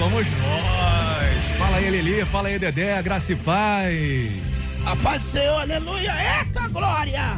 Somos nós. Fala aí, Lili, fala aí, Dedé, graça e paz. A paz do Senhor, aleluia, eita glória!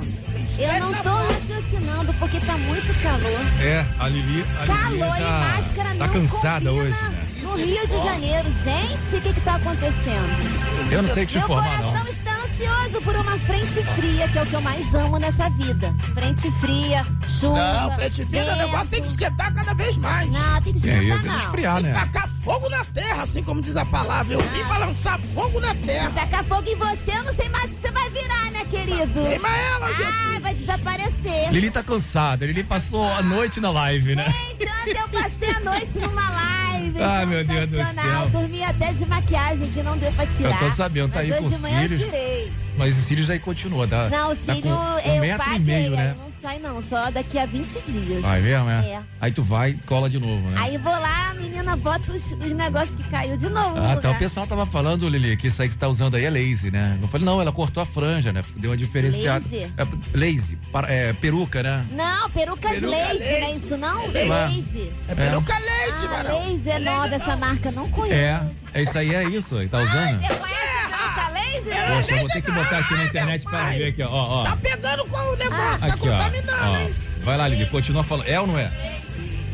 Eu não tô raciocinando porque tá muito calor. É, a Lili, a Lili Calor e tá, máscara tá cansada hoje, né? No Rio de Janeiro, gente, o que que tá acontecendo? Eu não sei te Meu informar, coração não. está ansioso por uma frente fria, que é o que eu mais amo nessa vida. Frente fria, chuva. Não, frente fria, o vento. negócio tem que esquentar cada vez mais. Não, tem que É, esquentar ia não. esfriar, Tem que né? tacar fogo na terra, assim como diz a palavra. Eu vim pra lançar fogo na terra. Tacar fogo em você, eu não sei mais o que você vai virar, né, querido? Queima ela, Ah, Jesus. vai desaparecer. Lili tá cansada, Lili passou a noite na live, né? Gente, ontem eu passei a noite numa live. Ai, meu Deus do céu. Dormi até de maquiagem que não deu pra tirar. Eu tô sabendo, tá aí hoje com de manhã eu tirei. Mas esse cílio já aí continua, tá? Não, o tá cílio com um eu metro paguei. e meio, né? aí Não sai não, só daqui a 20 dias. Vai mesmo, é? É. Aí tu vai e cola de novo, né? Aí vou lá, a menina bota os, os negócios que caiu de novo. no Ah, tá. lugar. O pessoal tava falando, Lili, que isso aí que você tá usando aí é lazy, né? Eu falei, não, ela cortou a franja, né? Deu uma diferenciada. Lazy? É, lazy, para- é, peruca, né? Não, perucas Peruca leite, leite. não é isso não? Sei lá. Leite. É peruca leite, Ah, varão. Lazy é nova, essa marca não conheço. É, é isso aí, é isso aí, tá usando? Você conhece peruca laser? Poxa, eu vou ter que botar aqui na internet para ver aqui, ó, ó. Tá pegando com o negócio, tá Aqui, ó. contaminando, hein? Vai lá, Lili, continua falando. É ou não é?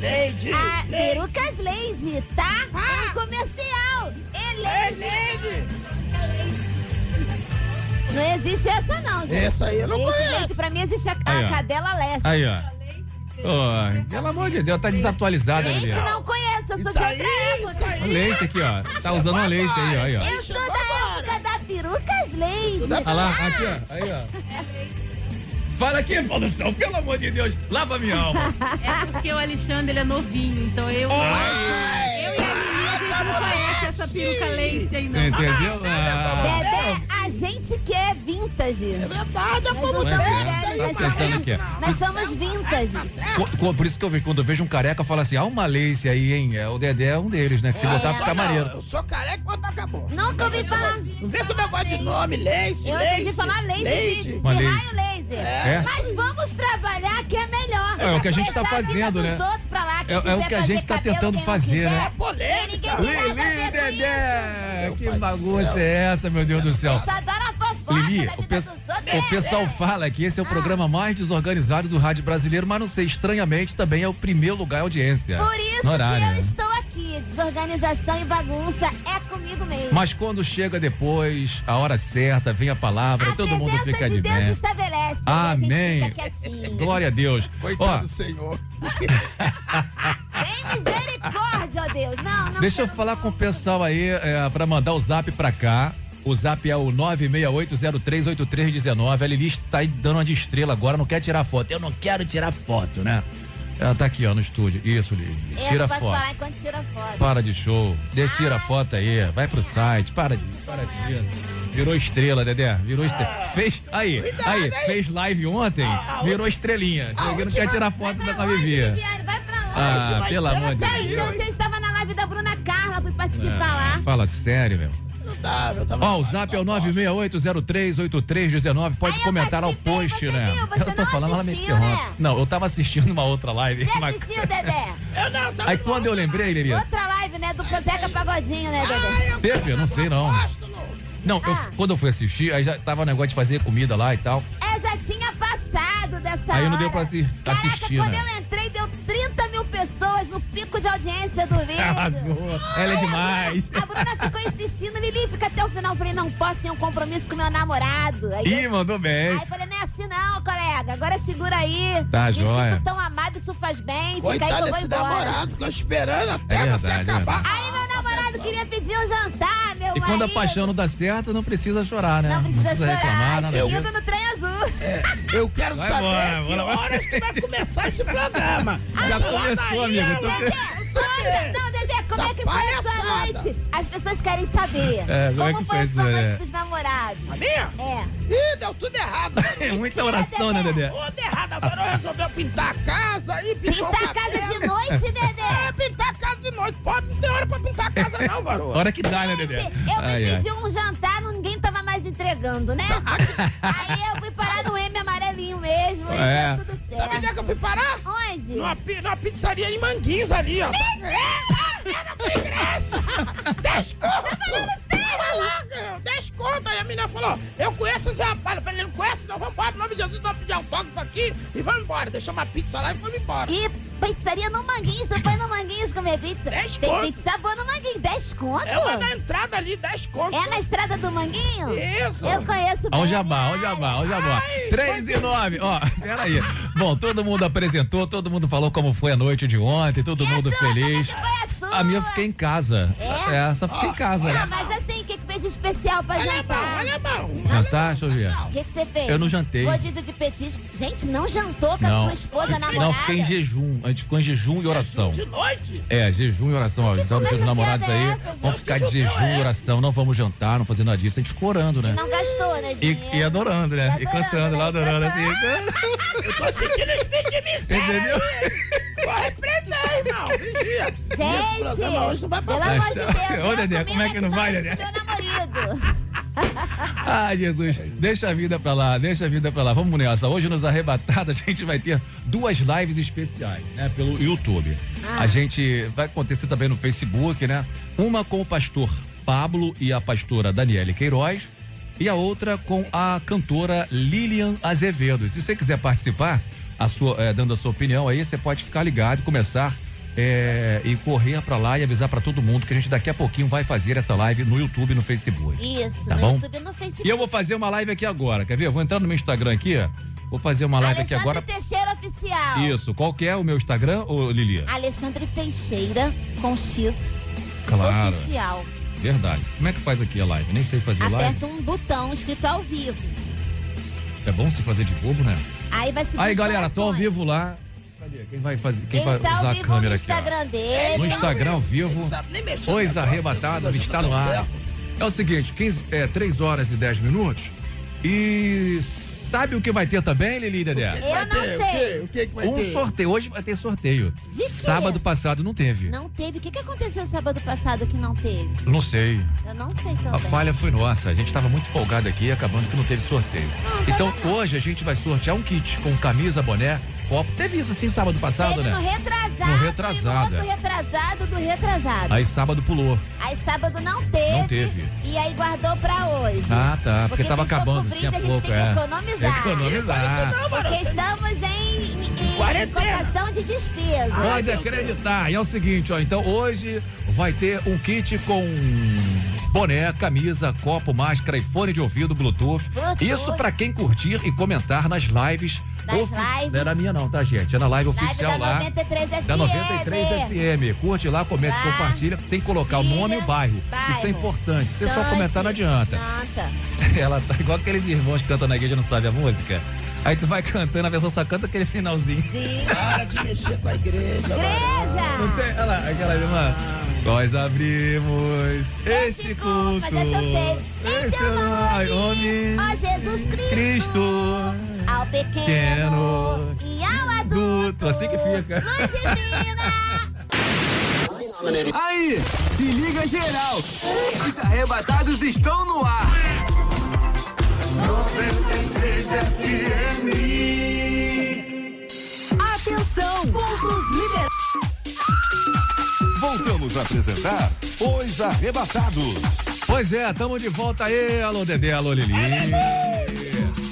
Leite, Ah, leite, perucas Lady, tá? É um comercial. É Lady. Não existe essa não, gente. Essa aí eu não Esse conheço. Leite, pra mim existe a, Aí, a cadela Lessa. Aí, ó. Ô, pelo amor de Deus, tá desatualizada, Lili. Gente, não conheço, eu sou Isso de aí, outra isso época. aí. Lace aqui, ó. Tá usando uma lace aí, ó. Aí, ó. Eu sou da época da perucas Lady. Olha lá, aqui, ó. Aí, ó. Fala aqui, produção, pelo amor de Deus, lava minha alma. É porque o Alexandre ele é novinho, então eu. Eu e a gente não conhece essa peruca lace aí, não. Entendeu? Ah, Dedé, a gente que é vintage. É verdade, é como Mas tá é, Nós tá somos- pensando que é. Nós somos vintage. Co- Por isso que eu vejo, quando eu vejo um careca, eu falo assim, ah, uma lace aí, hein? É, O Dedé é um deles, né? Que se botar fica maneiro. Eu sou careca quando acabou. Nunca ouvi falar. Não vem com negócio de nome, leite, Eu leite. entendi falar laser de, leite. de Uma raio laser. laser. É? Mas vamos trabalhar que é melhor. É, é o que a gente tá Deixar vida fazendo, dos né? outros pra lá. É- é o que a gente tá tentando fazer, quiser, né? É polêmica. Lili, Dedé! Que bagunça é essa, meu Deus do céu? Só adora fofoca Lili, da o, vida pe- o pessoal fala que esse é o programa mais desorganizado do rádio brasileiro, mas não sei, estranhamente também é o primeiro lugar em audiência. Por isso no horário, que eu né? estou aqui. Desorganização e bagunça é comigo mesmo. Mas quando chega depois, a hora certa, vem a palavra, a todo mundo fica de de Deus bem. estabelece. Amém. E a gente fica quietinho. Glória a Deus. Coitado Ó, do Senhor. Tem misericórdia, ó Deus. Não, não. deixa eu falar com o pessoal aí é, para mandar o zap pra cá. O zap é o 968038319. A Lili está aí dando uma de estrela agora, não quer tirar foto. Eu não quero tirar foto, né? Ela tá aqui, ó, no estúdio. Isso, Lili. Eu Tira não posso foto. falar enquanto tira foto. Para de show. De, tira a foto aí. Vai pro site. Para de. Para de. Virou estrela, Dedé. Virou estrela. Fez. Aí, aí, fez live ontem. Virou estrelinha. a Ninguém não última- quer tirar Vai foto pra da. Viviane? Vai pra onde? Ah, Última pelo amor de estrela Gente, Deus. ontem eu estava na live da Bruna Carla, fui participar lá. Fala sério, meu. Não dá, eu tava. Ó, o zap é o 968038319. Pode Aí comentar ao post, você né? viu? Você eu tô não falando, ela me interrompe. né? Não, eu tava assistindo uma outra live. Você mas- assistiu, Dedé? Eu não, tava Aí quando eu lembrei, Lili. Outra live, né? Do Zeca Pagodinho, né, Dedé? Pepe, eu não sei não. Não. Eu- Ah. quando eu fui assistir, aí já tava o negócio de fazer comida lá e tal. É, já tinha passado dessa Aí hora. não deu pra assi- Caraca, assistir, quando né? eu entrei, deu 30 mil pessoas no pico de audiência do vídeo. Arrasou. Ela é demais. A Bruna ficou insistindo, Lili, fica até o final. Eu falei, não posso ter um compromisso com meu namorado. Aí, Ih, eu, mandou bem. aí eu falei, não é assim não, colega. Agora segura aí. Tá, Me joia. sinto tão amado, isso faz bem. Fica aí que Coitado eu vou embora. namorado, ficou esperando até É você verdade, acabar. é Aí meu namorado queria pedir um jantar, meu E quando a marido. paixão não dá certo, não precisa chorar, né? Não precisa, chorar, reclamar, nada seguindo no trem azul. É, eu quero Vai saber embora, que horas que vai começar esse programa. Já começou, amigo, tô-. Não, como é que foi a sua noite? As pessoas querem saber. É, como é como que foi foi a sua Dedé? noite dos namorados? A minha? É. Ih, deu tudo errado. É muita oração, né, Dedé? Tudo errado. Agora eu resolveu pintar a casa e Pintar o a casa de noite, É, Dedé? pintar a casa de noite. Pode, não tem hora pra pintar a casa não, varô. Hora que dá, né, Dedé? Eu Ai, me ai. pedi um jantar, ninguém tava mais entregando, né? Aí eu fui parar no M amarelinho mesmo É. deu tudo Sabe onde é certo. que eu fui parar? Onde? Numa, numa pizzaria em Manguinhos ali, ó. É, é na tua igreja. Dez conto. Tava lá, cara, dez conto. Aí a menina falou, eu conheço esse rapaz. Eu falei, não conhece? Não, vamos embora. Em nome de Jesus, vamos pedir autógrafo aqui e vamos embora. Deixou uma pizza lá e fomos embora. E pizzaria no Manguinhos, tu foi no Manguinhos comer pizza? Dez Tem conto. pizza boa no Manguinhos, 10 conto? É uma na entrada ali, dez conto. É na estrada do Manguinho? Isso. Eu conheço bem Ó o jabá, ó o jabá, ó o jabá. Ai, 3 e 9, ó, peraí. Bom, todo mundo apresentou, todo mundo falou como foi a noite de ontem, todo E a mundo sua, como é feliz. que foi a sua? A minha eu fiquei em casa. É? É, só fiquei em casa. Ah, né? mas assim, o que, que fez especial pra Olha a mão, jantar? olha a mão. Jantar, deixa eu ver. O que, você fez? Eu não jantei. Rodízio de petisco. Gente, não jantou com a Não. sua esposa namorada? Não, fiquei em jejum. A gente ficou em jejum e oração. De noite. É, jejum e oração. Ó, então, seus namorados é aí, essa, gente? vamos ficar de jejum é e esse? oração. Não vamos jantar, não fazer nada disso. A gente ficou orando, né? Não gastou, né, E, e adorando, né? E E, adorando, cantando lá, né? adorando assim. Eu tô sentindo espírito de miséria. Entendeu? Vou repreender, irmão. Vigia. Esse Gente, hoje não vai pelo pra amor de Deus. Ô, Dedé, como é que não vai, Dedé? Ah, Jesus, deixa a vida pra lá, deixa a vida pra lá. Vamos nessa. Hoje nos Arrebatadas a gente vai ter duas lives especiais, né? Pelo YouTube. Ah. A gente vai acontecer também no Facebook, né? Uma com o pastor Pablo e a pastora Daniele Queiroz e a outra com a cantora Lilian Azevedo. Se você quiser participar, a sua, eh, dando a sua opinião aí, você pode ficar ligado e começar eh, e correr pra lá e avisar pra todo mundo que a gente daqui a pouquinho vai fazer essa live no YouTube e no Facebook. Isso, Tá no bom? YouTube e no Facebook. E eu vou fazer uma live aqui agora, quer ver? Eu vou entrar no meu Instagram aqui, ó. Vou fazer uma live aqui Alexandre agora. Teixeira Oficial. Isso, qual que é o meu Instagram, ô Lilia? Alexandre Teixeira com X Claro, Oficial. verdade. Como é que faz aqui a live? Nem sei fazer live. Aperta um botão escrito ao vivo. É bom se fazer de bobo, né? Aí vai se Aí, galera, tô ao vivo lá. Quem vai fazer? Quem vai tá usar a câmera no aqui? Instagram dele. No Instagram ao vivo. Não arrebatados, isso está não no ar. certo. É o seguinte, 15, é, 3 horas e 10 minutos. E sabe o que vai ter também, Lili Dedé? Eu não ter, o sei. quê? O que que vai Um ter? sorteio. Hoje vai ter sorteio. De quê? Sábado passado não teve. Não teve. O que, que aconteceu sábado passado que não teve? Não sei. Eu não sei também. A falha foi nossa. A gente estava muito empolgado aqui, acabando que não teve sorteio. Então hoje a gente vai sortear um kit com camisa, boné, copo. Teve isso sim sábado passado, Teve no né? retrasado. No retrasado, no é. retrasado do retrasado. Aí sábado pulou. Aí sábado não teve. Não teve. E aí guardou pra hoje. Ah, tá. Porque, tava tem pouco acabando. brinde, Tinha a gente pouco, tem que é. economizar. Economizar. Porque estamos em, em Quarentena. cotação de despesa. Pode acreditar. E é o seguinte, ó. Então hoje vai ter um kit com boné, camisa, copo, máscara e fone de ouvido Bluetooth. Bluetooth. Isso pra quem curtir e comentar nas lives. Ofi- lives. Não era minha não, tá, gente? É na live Live oficial da lá. 93 FM. Da 93 FM. Curte lá, comenta, Vai. compartilha. Tem que colocar o nome e o bairro. Bairro. Isso é importante. Se você só comentar, não adianta. Adianta. Ela tá igual aqueles irmãos que cantam na igreja e não sabem a música. Aí tu vai cantando, a pessoa só canta aquele finalzinho. Sim. Para de mexer com a igreja. Não Igreja. tem, olha lá, aquela irmã. Nós abrimos este culto. Mas essa eu sei. Em Esse teu nome, homem, ó Jesus Cristo. Cristo. Ao pequeno, Pequeno, e ao adulto. adulto, assim que fica. Luz divina. Aí, se liga geral. Os arrebatados estão no ar. 93 FM. Atenção, pontos liberados. Voltamos a apresentar Os Arrebatados. Pois é, tamo de volta aí. Alô, Dedé, alô, Lili.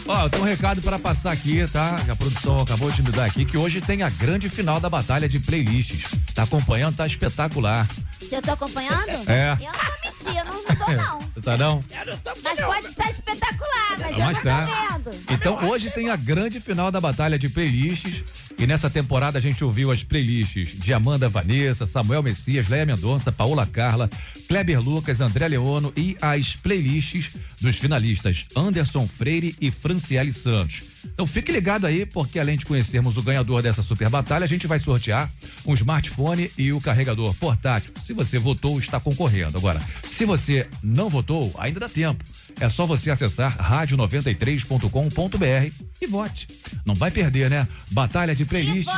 Ó, tem um recado para passar aqui, tá? A produção acabou de me dar aqui, que hoje tem a grande final da batalha de playlists. Tá acompanhando? Tá espetacular. Se eu tô acompanhando? É. Eu não vou mentir, eu não, não tô não. Tá não? Mas pode estar espetacular, mas eu Mas não tá. tô vendo. Então hoje tem a grande final da batalha de playlists. E nessa temporada a gente ouviu as playlists de Amanda Vanessa, Samuel Messias, Leia Mendonça, Paola Carla, Kleber Lucas, André Leono e as playlists dos finalistas Anderson Freire e Franciele Santos. Então fique ligado aí, porque além de conhecermos o ganhador dessa super batalha, a gente vai sortear um smartphone e o carregador portátil. Se você votou, está concorrendo. Agora, se você não votou, ainda dá tempo. É só você acessar rádio93.com.br e vote. Não vai perder, né? Batalha de playlist.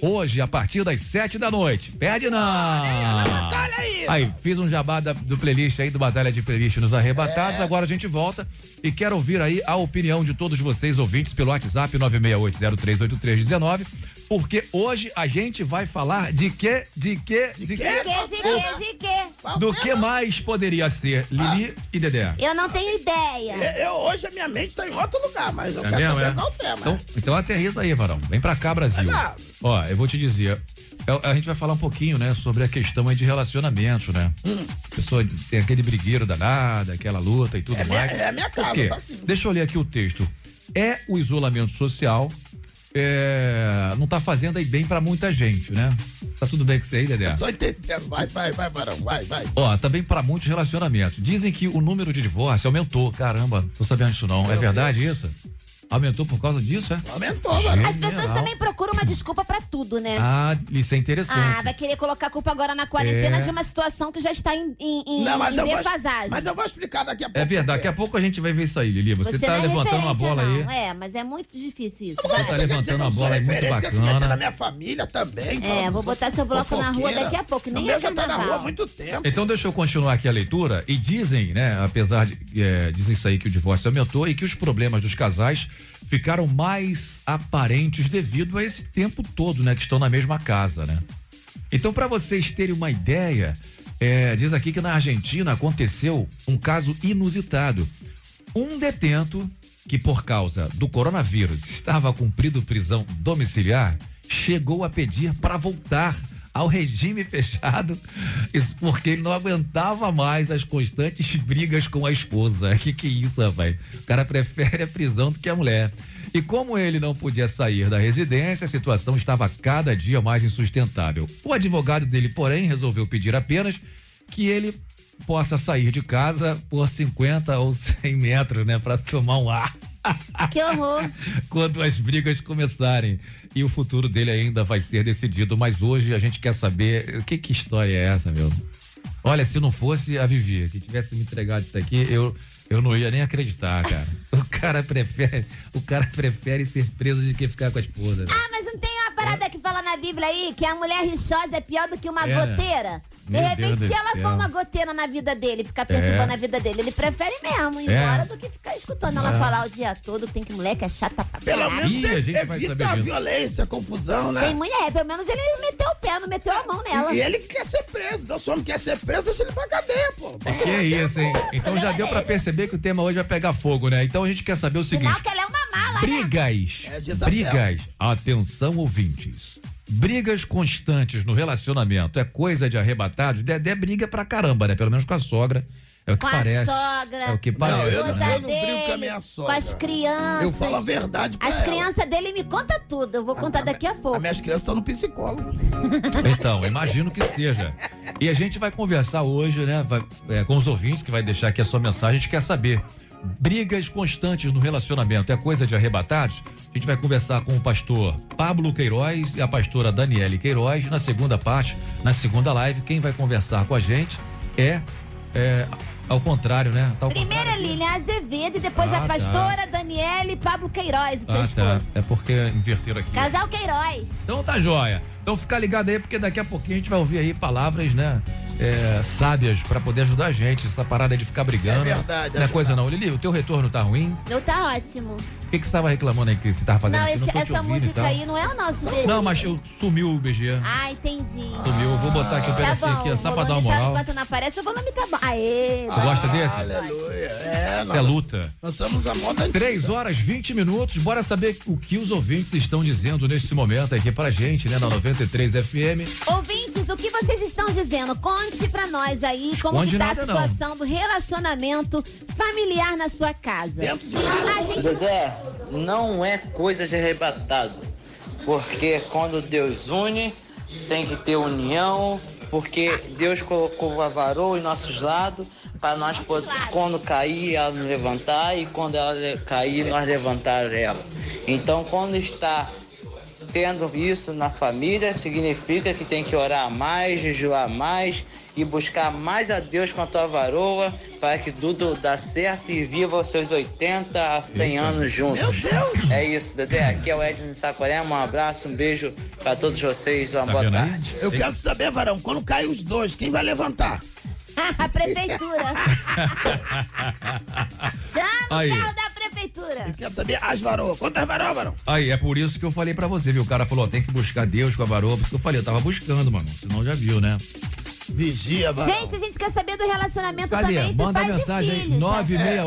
Hoje, a partir das sete da noite. Perde não! Olha aí. Aí, fiz um jabá da- do playlist aí, do Batalha de Playlist nos Arrebatados. Agora a gente volta e quero ouvir aí a opinião de todos vocês, ouvintes, pelo WhatsApp 968038319. Porque hoje a gente vai falar de quê? De quê? De quê? De quê, de quê, de quê? Do que mais poderia ser Lili e Dedé? Eu não tenho ideia. Eu, eu- hoje a minha mente tá em outro lugar, mas eu É quero mesmo, saber é? qual o tema. Então, então aterriza aí, Varão. Vem pra cá, Brasil. Ó, eu vou te dizer. é- A gente vai falar um pouquinho, né, sobre a questão aí de relacionamentos, né? Hum. A pessoa tem aquele brigueiro danado, aquela luta e tudo É minha- mais. é a minha Por casa, quê? tá assim. Deixa eu ler aqui o texto. É o isolamento social. É, não tá fazendo aí bem pra muita gente, né? Tá tudo bem com você aí, Dedé? Tô entendendo. Vai, vai, vai, Barão. Vai, vai. Ó, também pra muitos relacionamentos. Dizem que o número de divórcio aumentou. Caramba, tô sabendo disso não. É verdade isso? Aumentou por causa disso, é? Aumentou, Barão. As pessoas também procuram uma desculpa pra tudo, né? Ah, isso é interessante. Ah, vai querer colocar a culpa agora na quarentena É. de uma situação que já está em, em, em, Não, mas em eu, vou, defasagem. mas eu vou explicar daqui a pouco. É verdade, daqui a pouco a gente vai ver isso aí, Lili. Você, tá não é levantando uma bola não. aí. É, mas é muito difícil isso. Você Vai. tá Você dizer levantando uma bola aí muito bacana. na minha família também. É, vou botar seu bloco na rua daqui a pouco, nem é eu já tá na carnaval. rua há muito tempo. Então deixa eu continuar aqui a leitura e dizem, né, apesar de é, dizem isso aí que o divórcio aumentou e que os problemas dos casais ficaram mais aparentes devido a esse tempo todo, né, que estão na mesma casa, né? Então para vocês terem uma ideia, é, diz aqui que na Argentina aconteceu um caso inusitado. Um detento que por causa do coronavírus estava cumprindo prisão domiciliar chegou a pedir para voltar ao regime fechado, porque ele não aguentava mais as constantes brigas com a esposa. Que que é isso, rapaz? O cara prefere a prisão do que a mulher. E como ele não podia sair da residência, a situação estava cada dia mais insustentável. O advogado dele, porém, resolveu pedir apenas que ele possa sair de casa por 50 ou 100 metros, né, para tomar um ar Que horror. quando as brigas começarem. E o futuro dele ainda vai ser decidido. Mas hoje a gente quer saber o que, que história é essa, meu? Olha, se não fosse a Vivi que tivesse me entregado isso aqui, eu, eu não ia nem acreditar, cara. O cara prefere, o cara prefere ser preso do que ficar com a esposa. né? Ah, mas não tem uma parada que fala na Bíblia aí que a mulher rixosa é pior do que uma É. goteira? Meu repente, Deus se ela for uma goteira na vida dele, ficar perturbando É. a vida dele, ele prefere mesmo ir É. embora do que ficar escutando ela falar o dia todo que tem que mulher que é chata pra Pelo menos Ih, a gente vai evita saber a disso. violência, a confusão, né? Tem mulher, pelo menos ele meteu o pé, não meteu a mão nela. E ele quer ser preso. Então, se o homem quer ser preso, deixa ele pra cadeia, pô. É que é isso, hein? Então já deu pra perceber que o tema hoje vai pegar fogo, né? Então a gente quer saber o seguinte. Sinal que ela é uma mala, né? Brigas. É, Jezabel. Brigas. Atenção, ouvintes. Brigas constantes no relacionamento é coisa de arrebatados. Dedé briga pra caramba, né? Pelo menos com a sogra. É o que Com a parece. sogra. É o que com parece. a eu não- esposa né? eu não brigo com a minha Com sogra. as crianças. Eu falo a verdade pra As crianças dele me conta tudo. Eu vou contar daqui a pouco. As minhas crianças estão no psicólogo. Então, imagino que esteja. E a gente vai conversar hoje, né, vai- é, com os ouvintes, que vai deixar aqui a sua mensagem. A gente quer saber. Brigas constantes no relacionamento é coisa de arrebatados? A gente vai conversar com o pastor Pablo Queiroz e a pastora Daniele Queiroz na segunda parte, na segunda live. Quem vai conversar com a gente é, é ao contrário, né? Tá ao Primeiro contrário. Lilian Azevedo e depois Ah, a tá. pastora Daniele Pablo Queiroz, seu Ah, tá. esposo. É porque inverteram aqui. Casal Queiroz. Então tá joia. Então fica ligado aí, porque daqui a pouquinho a gente vai ouvir aí palavras, né? É, sábias pra poder ajudar a gente. Essa parada de ficar brigando. É verdade, Não é ajudar. coisa não. Lili, o teu retorno tá ruim? Meu tá ótimo. O que que você tava reclamando aí que você tava fazendo Não, assim? esse- não essa música aí não é o nosso beijo. Não, mas eu sumiu o BG. Ah, entendi. Sumiu. Eu vou botar aqui Tá bom, aqui, ó, só pra dar uma volume tá- moral. Enquanto não aparece, o volume tá bom. Aê! Você gosta desse? Aleluia. É, Isso é luta. Nós somos a moda antiga. 3 horas 20 minutos. Bora saber o que os ouvintes estão dizendo neste momento aqui pra gente, né? Na 93 FM. Ouvintes, o que vocês estão dizendo? Conte pra nós aí como Esconde que tá a nada, não. situação do relacionamento familiar na sua casa. Dentro de A gente não é coisa de arrebatado. Porque quando Deus une, tem que ter união. Porque Deus colocou a varoa em nossos lados para nós poder, quando cair, ela nos levantar e quando ela cair, nós levantar ela. Então, quando está tendo isso na família, significa que tem que orar mais, jejuar mais e buscar mais a Deus com a tua varoa para que tudo dá certo e viva os seus 80 a 100 anos juntos. Meu Deus! É isso, Dedé. Aqui é o Edson de Saquarema. Um abraço, um beijo para todos vocês. Uma Tá boa vendo aí? tarde. Eu quero saber, Varão, quando cair os dois, quem vai levantar? A prefeitura. Chama Aí. o carro da prefeitura. Eu quero saber as varoas. Quantas varoas, Varão? Aí, é por isso que eu falei pra você, viu? O cara falou, ó, tem que buscar Deus com a varoa. Por isso que eu falei, eu tava buscando, mano. Senão já viu, né? Vigia, Varão. Gente, a gente quer saber do relacionamento Cadê? também entre Manda pais mensagem e aí, filhos. né?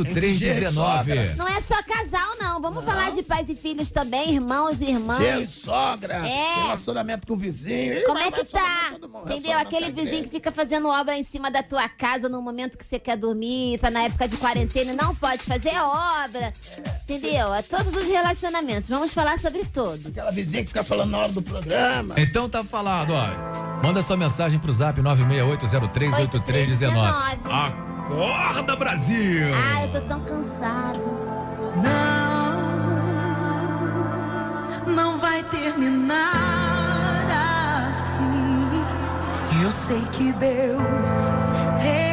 968038319. Não é só casal, não. Vamos falar de pais e filhos também, irmãos e irmãs. E sogra, É. relacionamento com o vizinho. Como é que tá? Entendeu? Aquele vizinho que fica fazendo obra em cima da tua casa no momento que você quer dormir, tá na época de quarentena e não pode fazer obra. Entendeu? É todos os relacionamentos. Vamos falar sobre todos. Aquela vizinha que fica falando na hora do programa. Então tá falado, ó. Manda sua mensagem pro zap 968038319. Acorda, Brasil! Ah, eu tô tão cansado. Não, não vai terminar assim. Eu sei que Deus tem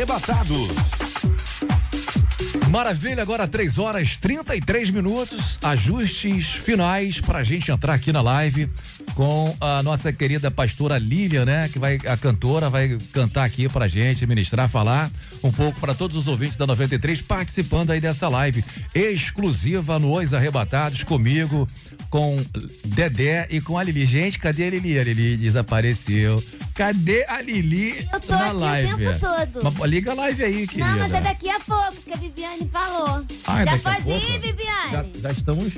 Arrebatados. Maravilha, agora 3 horas 33 minutos, ajustes finais pra gente entrar aqui na live com a nossa querida pastora Lilian, né? Que vai, a cantora vai cantar aqui pra gente, ministrar, falar um pouco para todos os ouvintes da 93 participando aí dessa live exclusiva no Os Arrebatados comigo, com Dedé e com a Lili. Gente, cadê a Lili? A Lili desapareceu. Cadê a Lili Eu tô na aqui o live? tempo todo. Mas, liga a live aí, querida. Não, mas é daqui a pouco, que a Viviane falou. Ah, é Já pode ir, Viviane? Já, já estamos,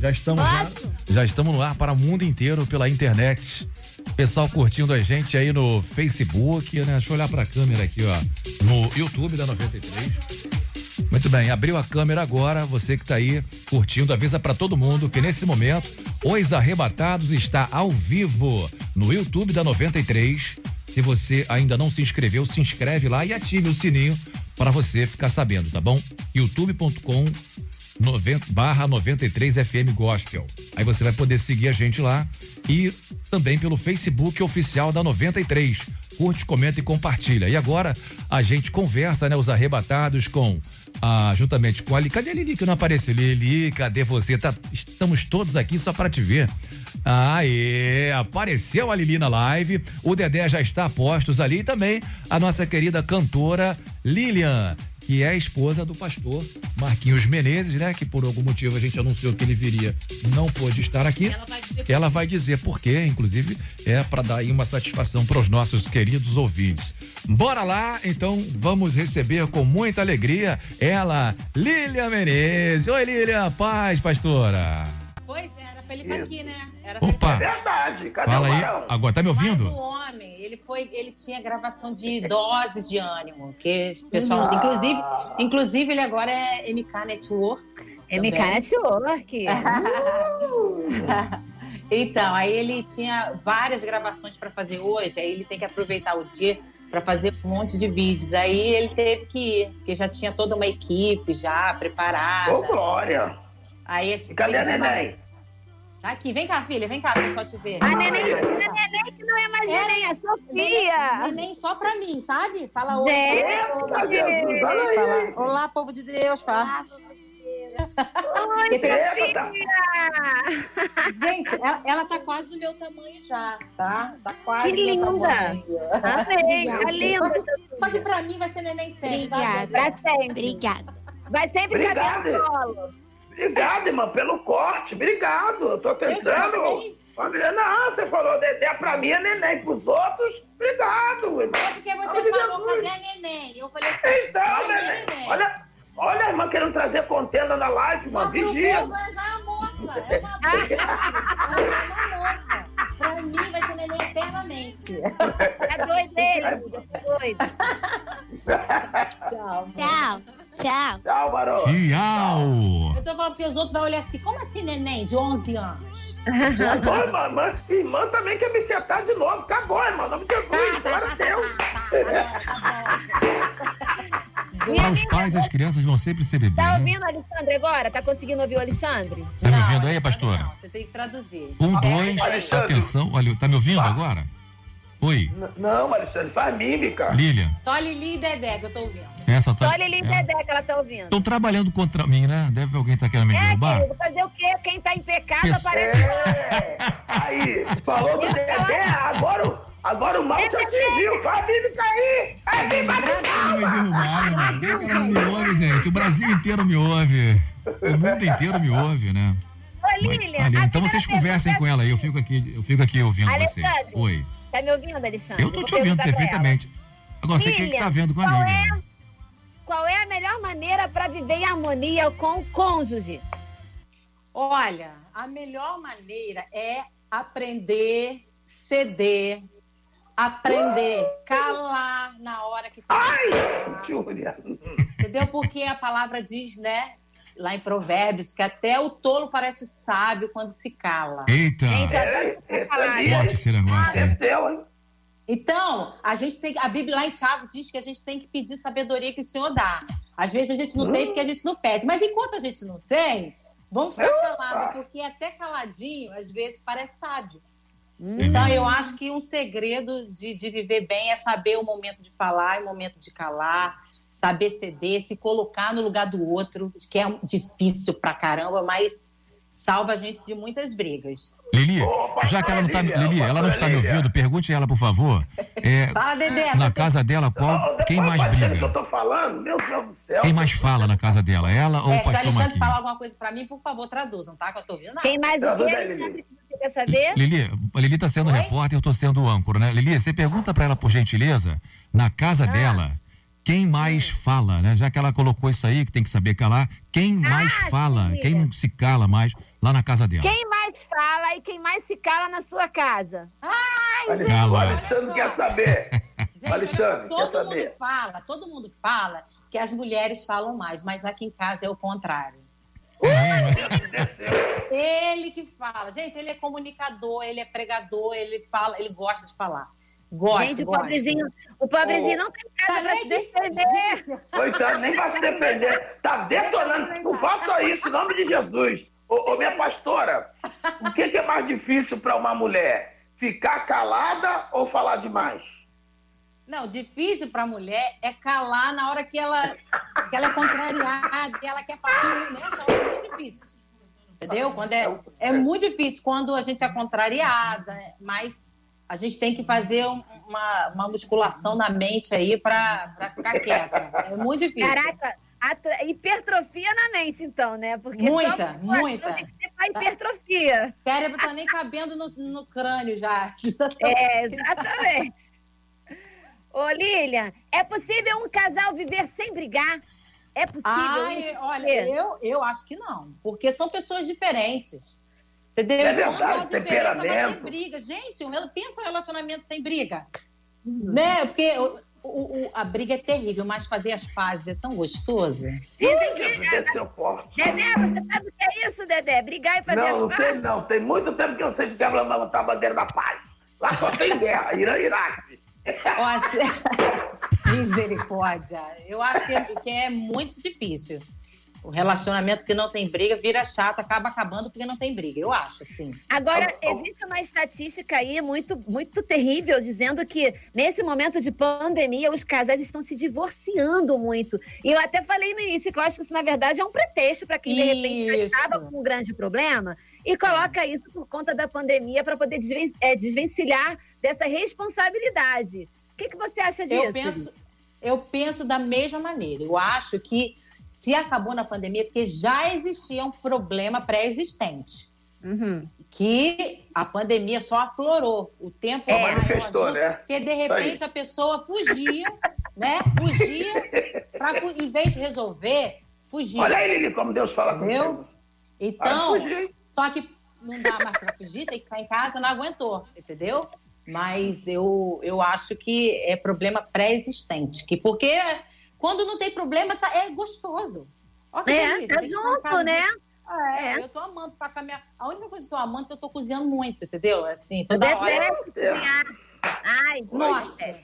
já estamos, já, já estamos no ar para o mundo inteiro pela internet. Pessoal curtindo a gente aí no Facebook, né? Deixa eu olhar para a câmera aqui, ó, no YouTube da 93. Muito bem, abriu a câmera agora, você que está aí curtindo, avisa para todo mundo que nesse momento Os Arrebatados está ao vivo no YouTube da 93. Se você ainda não se inscreveu, se inscreve lá e ative o sininho para você ficar sabendo, tá bom? youtube.com 90 barra 93 FM Gospel. Aí você vai poder seguir a gente lá e também pelo Facebook oficial da 93. Curte, comenta e compartilha. E agora a gente conversa, né? Os arrebatados com a, juntamente com a Lili. Cadê a Lili que não apareceu? Lili, cadê você? Tá, estamos todos aqui só para te ver. Aê, apareceu a Lili na live. O Dedé já está a postos ali e também a nossa querida cantora Lilian, que é a esposa do pastor Marquinhos Menezes, né? Que por algum motivo a gente anunciou que ele viria, não pôde estar aqui. Ela vai dizer por quê, inclusive é para dar aí uma satisfação para os nossos queridos ouvintes. Bora lá, então vamos receber com muita alegria ela, Lilian Menezes. Oi, Lilian, paz, pastora. Pois é, pra ele estar aqui, né? Era pra ele Opa. tá. Verdade, cadê Fala o aí, agora tá me Mas ouvindo? o homem, ele foi, ele tinha gravação de doses de ânimo, que o pessoal, inclusive, inclusive ele agora é MK Network. MK também. Network. Então, aí ele tinha várias gravações para fazer hoje, aí ele tem que aproveitar o dia para fazer um monte de vídeos. Aí ele teve que ir, porque já tinha toda uma equipe já preparada. Ô, Glória. Aí é E cadê a neném? Tá aqui, vem cá, filha, vem cá, pra eu só te ver. A neném, a neném que não é mais neném, é Sofia. Neném só pra mim, sabe? Fala oi. Deus, Jesus, olha aí. fala, Olá, povo de Deus, fala. Oi, tem- Eita, tá. Sofia. Gente, ela, ela tá quase do meu tamanho já, tá? Tá quase Que do meu linda. tamanho. Amei, tá linda. Só que, só que pra mim vai ser neném sério. tá? Obrigada. Pra sempre. Obrigada. Vai sempre Obrigada. caber no colo. Obrigado, irmã, pelo corte. Obrigado. Eu tô tentando. Olha, Não, você falou Dedé pra mim é neném. Pros outros, obrigado, irmão. É porque você falou, Jesus. cadê a neném? Eu falei assim, Então, é neném. neném. Olha, olha a irmã querendo trazer contenda na live, irmã. Vigia. povo é já a moça. É uma moça. É uma moça. Pra mim vai ser neném eternamente. Tá doido tá doido. Tchau. Tchau. Tchau. Tchau, Barão. Tchau. Eu tô falando porque os outros vão olhar assim, como assim neném de 11 anos? Acabou, irmã. irmã. Irmã também quer me sentar de novo. Acabou, irmã. Em nome de Jesus. Glória a Deus. Para os pais, as crianças vão sempre ser bebês. Tá ouvindo o Alexandre agora? Tá conseguindo ouvir o Alexandre? Tá me Não, ouvindo aí, pastora? Não, você tem que traduzir. Um, É, dois, atenção. Olha, tá me ouvindo agora? Oi, N- Não, Alexandre, faz mímica. Lilian. Só Lili e Dedé que eu tô ouvindo. Essa tá. Só Lili e Dedé que ela tá ouvindo. Estão trabalhando contra mim, né? Deve alguém tá querendo me É, derrubar. querido, fazer o quê? Quem tá em pecado Pessoa- aparece. É. Aí, falou do Dedé, agora, o- agora o mal te atingiu. Faz mímica aí. É mímica. Não me derrubaram, mano. Quem me ouve, gente? O Brasil inteiro me ouve. O mundo inteiro me ouve, né? Ô, Mas- Lilian, Ah, Lilian, então vocês conversem com ela aí. Eu fico aqui, eu fico aqui ouvindo vocês. Alexandre. Oi. Tá me ouvindo, Alexandre? Eu tô te ouvindo pra perfeitamente. Agora, você quem que tá vendo com a qual é, qual é a melhor maneira pra viver em harmonia com o cônjuge? Olha, a melhor maneira é aprender, ceder, aprender, calar na hora que tem que Ai. Júlia. Entendeu? Porque a palavra diz, né? Lá em Provérbios, que até o tolo parece sábio quando se cala. Eita! Gente, É, esse aí Forte esse negócio é aí. seu, hein? Então, a gente tem. A Bíblia lá em Tiago diz que a gente tem que pedir sabedoria que o Senhor dá. Às vezes a gente não tem porque a gente não pede. Mas enquanto a gente não tem, vamos ficar calados, porque até caladinho, às vezes, parece sábio. Então, eu acho que um segredo de, de viver bem é saber o momento de falar e o momento de calar, saber ceder, se colocar no lugar do outro, que é difícil pra caramba, mas salva a gente de muitas brigas. Lili, Ô, já que ela não tá, pastora Lili, ela não está me ouvindo, pergunte a ela, por favor. É, Fala, Dedé. na casa dela, qual, quem mais parceiro, que briga? eu tô falando, meu Deus do céu. Quem mais fala na casa dela? Ela ou É, o se o pastor Alexandre falar alguma coisa pra mim, por favor, traduzam, tá? Que eu tô ouvindo nada. Tem mais o que, Alexandre, quer saber? Lili, a Lili tá sendo Oi? repórter, eu tô sendo âncora, né? Lili, você pergunta pra ela, por gentileza, na casa Ah. dela, quem mais Hum. fala, né? Já que ela colocou isso aí, que tem que saber calar, quem mais fala, sim. quem não se cala mais lá na casa dela? Quem mais fala e quem mais se cala na sua casa? Alexandre, Cala. o Alexandre quer saber. Gente, Alexandre, só, quer todo mundo saber? fala, todo mundo fala que as mulheres falam mais, mas aqui em casa é o contrário. Ele que fala. Gente, ele é comunicador, ele é pregador, ele fala, ele gosta de falar. Gosta, Gente, o gosta. pobrezinho, o pobrezinho não tem casa pra se defender. Gente, Coitado, nem vai se defender. Tá detonando. Não faça isso, em nome de Jesus. Ô, ô, minha pastora, o que, que é mais difícil para uma mulher? Ficar calada ou falar demais? Não, difícil para a mulher é calar na hora que ela, que ela é contrariada, que ela quer falar. Nessa hora é muito difícil. Entendeu? Quando é, é muito difícil quando a gente é contrariada, né? mas a gente tem que fazer um- uma, uma musculação na mente aí para ficar quieta. É muito difícil. Caraca, hipertrofia na mente, então, né? Porque Muita, muita. Tem que pra hipertrofia. O cérebro tá nem cabendo no, no crânio já. É, exatamente. Ô, Lilian, é possível um casal viver sem brigar? É possível? Ai, olha, eu, eu acho que não, porque são pessoas diferentes. Entendeu? É Quando verdade, há diferença, vai ter temperamento. briga. Gente, pensa um relacionamento sem briga. Né? Porque o- o- o- a briga é terrível, mas fazer as pazes é tão gostoso. Dizem que. Forte. Dedé, você sabe o que é isso, Dedé? Brigar e fazer Não, as não pazes? sei não. Tem muito tempo que eu sei que quebra levantar a bandeira da paz. Lá só tem guerra, Irã e Iraque. Se- Misericórdia. Eu acho que é, que é muito difícil. O relacionamento que não tem briga vira chato, acaba acabando porque não tem briga. Eu acho, assim. Agora, existe uma estatística aí muito, muito terrível dizendo que nesse momento de pandemia os casais estão se divorciando muito. E eu até falei no início que eu acho que isso, na verdade, é um pretexto para quem de repente estava com um grande problema e coloca isso por conta da pandemia para poder desven- é, desvencilhar dessa responsabilidade. O que, que você acha disso? Eu penso, eu penso da mesma maneira. Eu acho que se acabou na pandemia, é porque já existia um problema pré-existente. Uhum. Que a pandemia só aflorou. O tempo Só maior manifestou, ajuda, né? Porque, de repente, a pessoa fugia, né? Fugia, pra, em vez de resolver, fugia. Olha aí, Lili, como Deus fala Entendeu? comigo. Então, só que não dá mais pra fugir, tem que ficar em casa, não aguentou, entendeu? Mas eu, eu acho que é problema pré-existente. Que porque quando não tem problema, tá, é gostoso. Que É, delícia, tá tem junto, né? É, É. eu tô amando ficar com a minha. A única coisa que eu tô amando é que eu tô cozinhando muito, entendeu? Assim, toda Dedé hora. deve cozinhar. Ai, Nossa!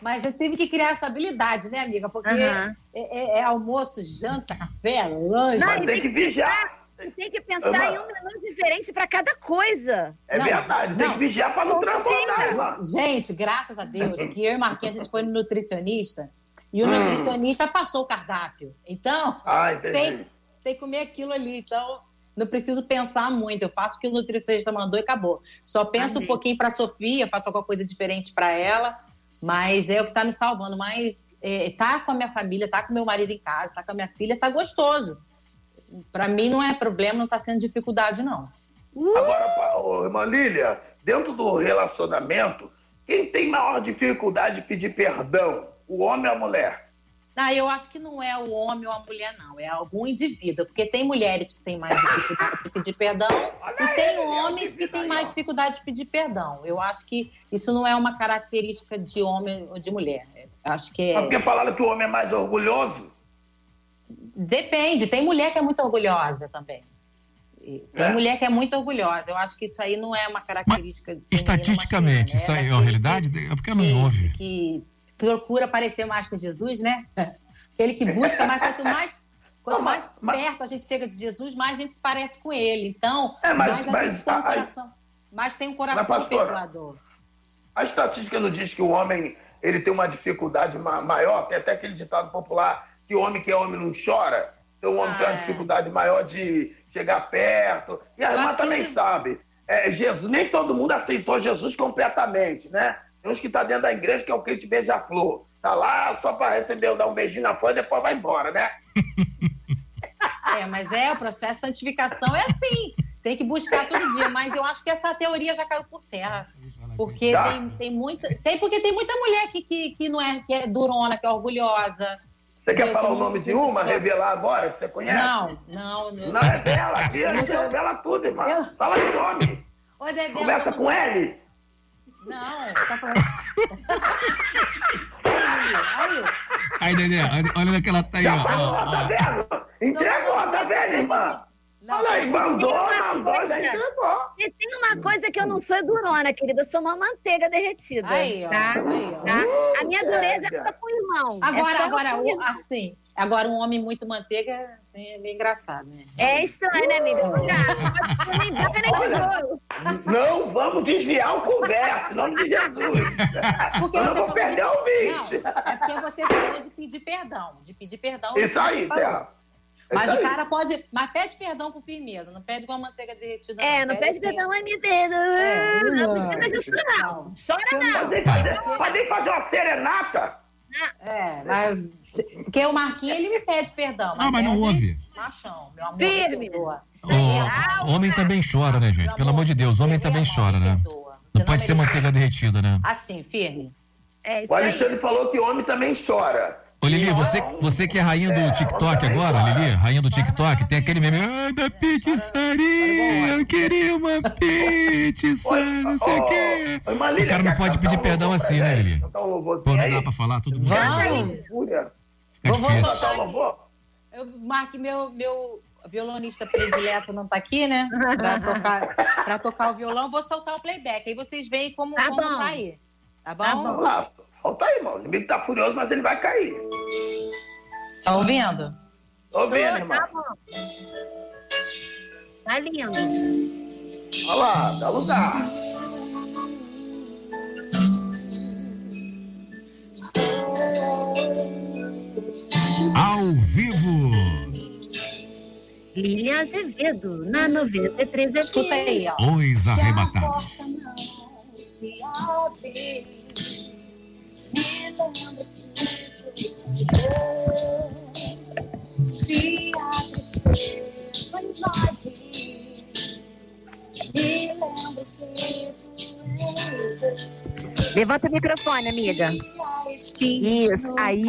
Mas eu tive que criar essa habilidade, né, amiga? Porque é, é- é almoço, janta, café, lanche. Não, e tem que vigiar. Tem que pensar em um menu diferente para cada coisa. É verdade, tem que vigiar pra não transbordar, irmã. Gente, graças a Deus, que eu e Marquinhos, a gente foi no nutricionista e o Hum. nutricionista passou o cardápio. Então, Ah, tem, tem que comer aquilo ali. Então, não preciso pensar muito. Eu faço o que o nutricionista mandou e acabou. Só penso um pouquinho para Sofia, faço alguma coisa diferente para ela. Mas é o que tá me salvando. Mas é, tá com a minha família, tá com meu marido em casa, tá com a minha filha, tá gostoso. Para mim não é problema, não tá sendo dificuldade, não. Agora, irmã Lília, dentro do relacionamento, quem tem maior dificuldade de pedir perdão? O homem ou a mulher? Ah, eu acho que não é o homem ou a mulher, não. É algum indivíduo. Porque tem mulheres que têm mais dificuldade de pedir perdão e tem homens que têm mais dificuldade de pedir perdão. Eu acho que isso não é uma característica de homem ou de mulher. Eu Acho que Mas porque é... falaram que o homem é mais orgulhoso? Depende. Tem mulher que é muito orgulhosa também. Tem É. mulher que é muito orgulhosa. Eu acho que isso aí não é uma característica feminina Estatisticamente, isso aí é uma realidade? É porque não ouve. que procura parecer mais com Jesus, né? Aquele que busca, mas quanto mais, quanto mais perto a gente chega de Jesus, mais a gente se parece com ele. Então, É, mas- mais a mas gente tem um coração, mais tem um coração pastora, perdoador. A estatística não diz que o homem ele tem uma dificuldade ma- maior, tem até aquele ditado popular que o homem que é homem não chora. Então o homem tem uma dificuldade maior de chegar perto. E a irmã também sim. sabe. É, Jesus, nem todo mundo aceitou Jesus completamente, né? Tem uns que tá dentro da igreja que é o crente beija-flor. Tá lá só para receber, dar um beijinho na folha e depois vai embora, né? É, mas é, o processo de santificação é assim. Tem que buscar todo dia. Mas eu acho que essa teoria já caiu por terra. Porque Tá. tem, tem muita. Tem, porque tem muita mulher que, que, que não é, que é durona, que é orgulhosa. Você quer entendeu? falar o não- nome de uma, revelar agora, que você conhece? Não, não. Não revela, aqui a gente revela tudo, irmã. Fala de nome. Ô, Dedé, Começa eu com L. Não, tá falando. aí, aí. Aí, Dedé, olha- olha naquela tá aí, ó. ó, Tá ó. vendo? Entregou, tá vendo, irmã? Olha aí, mandou, mandou. E tem uma coisa que eu não sou é durona, querida. Eu sou uma manteiga derretida. Aí, ó, tá? aí, ó. Tá? A minha dureza é só com o irmão. Agora, É agora, assim, Agora, um homem muito manteiga, assim, é meio engraçado, né? É estranho, né, amiga? Não dá. Nem dá nem tijolo. Não vamos desviar o conversa, em nome de Jesus. Porque Eu não vou perder de- o. Não, é porque você falou de pedir perdão. De pedir perdão. Isso aí, você Terra. Mas o aí. cara pode. Mas pede perdão com firmeza, não pede com a manteiga derretida. É, não pede assim. perdão, ai, perdoa. É, Não não. precisa disso, não. Chora, não. Pode nem fazer, pode nem fazer uma serenata. É, mas. Porque o Marquinhos, ele me pede perdão. Ah, mas não pede ouve. Machão, meu amor. Firme. me perdoa. O homem também chora, né, gente? Pelo amor de Deus, homem também chora, né? Não pode ser manteiga derretida, né? Assim, firme. É O Alexandre falou que homem também chora. Ô, Lili, você, você que é rainha do TikTok agora, Lili, rainha do TikTok, tem aquele meme, ai, da pizzaria, eu queria uma pizza, não sei o quê. O cara não pode pedir perdão assim, né? Lili? Um Pô, não dá pra falar tudo mundo. Vamos. Fúria. Fica Vou difícil. louvor? Eu, Marque, meu, meu violonista predileto não tá aqui, né? Pra tocar, pra tocar o violão, vou soltar o playback. Aí vocês veem como Tá como tá aí. Tá bom? Tá bom. Solta aí, irmão. O inimigo tá furioso, mas ele vai cair. Tá ouvindo? Tô vendo, Tá irmão. bom. Tá lindo. Olha lá, dá lugar. Ao vivo. Lilian Azevedo, na 93 Escuta aí, ó. Os arrebatados. se lembra que tu se a Levanta o microfone, amiga. Isso, aí.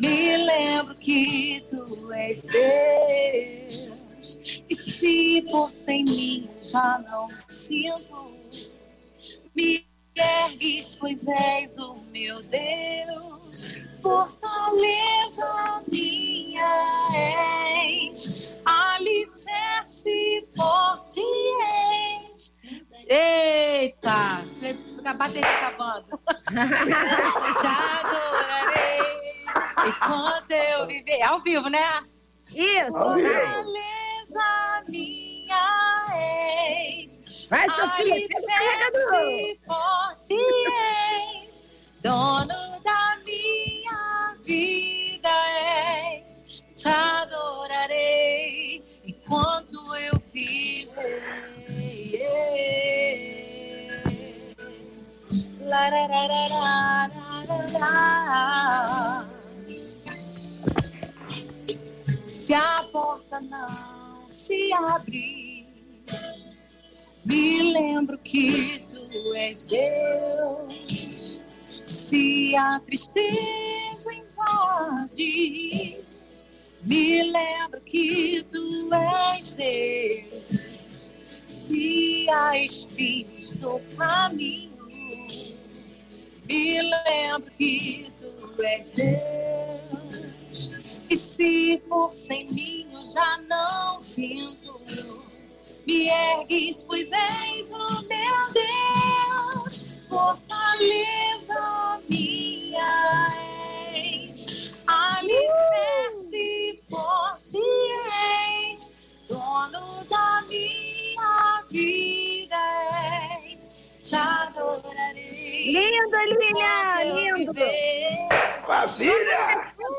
Me lembro que tu és Deus. E se for sem mim, já não sinto. Me ergues, pois és o meu Deus. Fortaleza minha és. Alicerce forte és. Eita! A bateria acabando. Te adorarei enquanto eu viver. Ao vivo, né? Isso. Fortaleza minha és. Vai, Sofia, pega o carregador. Alicerce forte és. Dono da minha vida és. Te adorarei enquanto eu la. Se a porta não se abrir, me lembro que tu és Deus. Se a tristeza invade, me lembro que tu és Deus. Se há espinhos no caminho, me lembro que tu és Deus. E se for sem mim, eu já não sinto. Me ergues, pois és o meu Deus. Fortaleza minha és. Alicerce forte és. Dono da minha vida és. Te adorarei. Lindo, Lilian, lindo.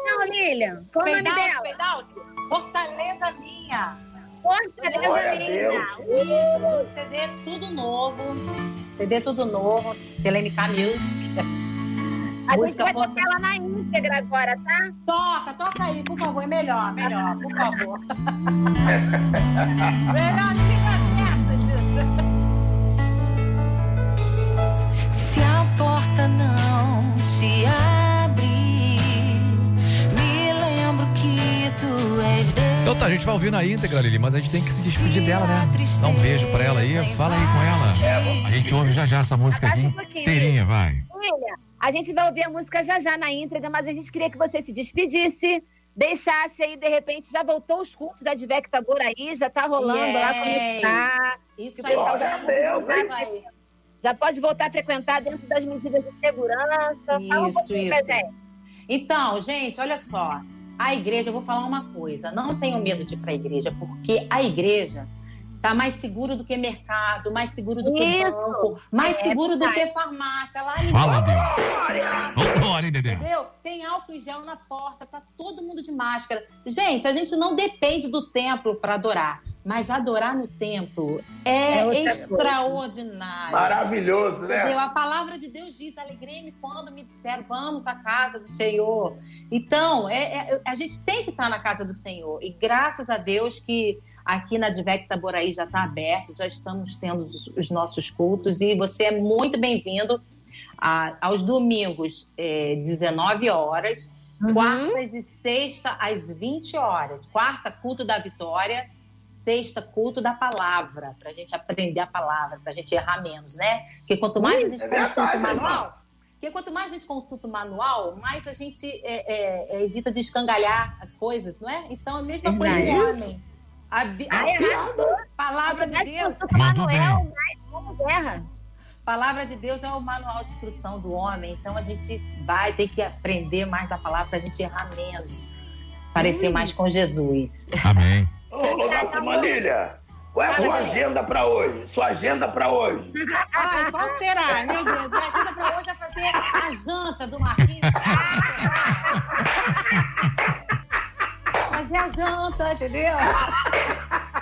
Não, Lilian. O nome dela? fade out. Fortaleza minha. Fortaleza Glória linda. Isso, CD tudo novo. CD tudo novo. Pela MK Music. A gente Música vai tocar ela na íntegra agora, tá? Toca, toca aí, por favor. É melhor, melhor, por favor. melhor fica essa, Gilda. Se a porta não Então tá, a gente vai ouvir na íntegra, Lili, mas a gente tem que se despedir dela, né? Dá um beijo pra ela aí, fala aí com ela. A gente ouve já já essa música aqui inteirinha, vai. A gente vai ouvir a música já já na íntegra, mas a gente queria que você se despedisse, deixasse aí, de repente, já voltou os cultos da Divec Tabor aí, já tá rolando lá como Yes. tá. Isso aí, já, Deus, aí. já pode voltar a frequentar dentro das medidas de segurança. Um Isso, isso. Então, gente, olha só. A igreja, eu vou falar uma coisa. Não tenham medo de ir para a igreja, porque a igreja tá mais seguro do que mercado, mais seguro do que Isso. banco, mais É seguro do verdade. que farmácia. Lá Fala! Deus. Hein, Dedé? Entendeu? Tem álcool em gel na porta, tá todo mundo de máscara. Gente, a gente não depende do templo para adorar, mas adorar no templo é, É extraordinário. Maravilhoso, né? Entendeu? A palavra de Deus diz: alegrei-me quando me disseram, vamos à casa do Senhor. Então, é- é- a gente tem que estar na casa do Senhor. E graças a Deus que aqui na Divec Taboraí já está aberto, já estamos tendo os, os nossos cultos. E você é muito bem-vindo aos domingos, é, 19 horas. Quartas e sexta às 20 horas. Quarta, culto da vitória. Sexta, culto da palavra. Para a gente aprender a palavra, para a gente errar menos, né? Porque quanto mais a gente É consulta o manual, porque quanto mais a gente consulta o manual, mais a gente é, é, é, evita de escangalhar as coisas, não é? Então, a mesma coisa do homem. A, Bi- a errado. palavra de Deus. Manuel, como guerra. Palavra de Deus é o manual de instrução do homem, então a gente vai ter que aprender mais da palavra para a gente errar menos, parecer mais com Jesus. Amém. Ô, ô nossa Marília, qual é a sua agenda pra hoje? Sua agenda pra hoje? Ai, qual será? Meu Deus, minha agenda para hoje é fazer a janta do Marquinhos. Fazer a janta, entendeu?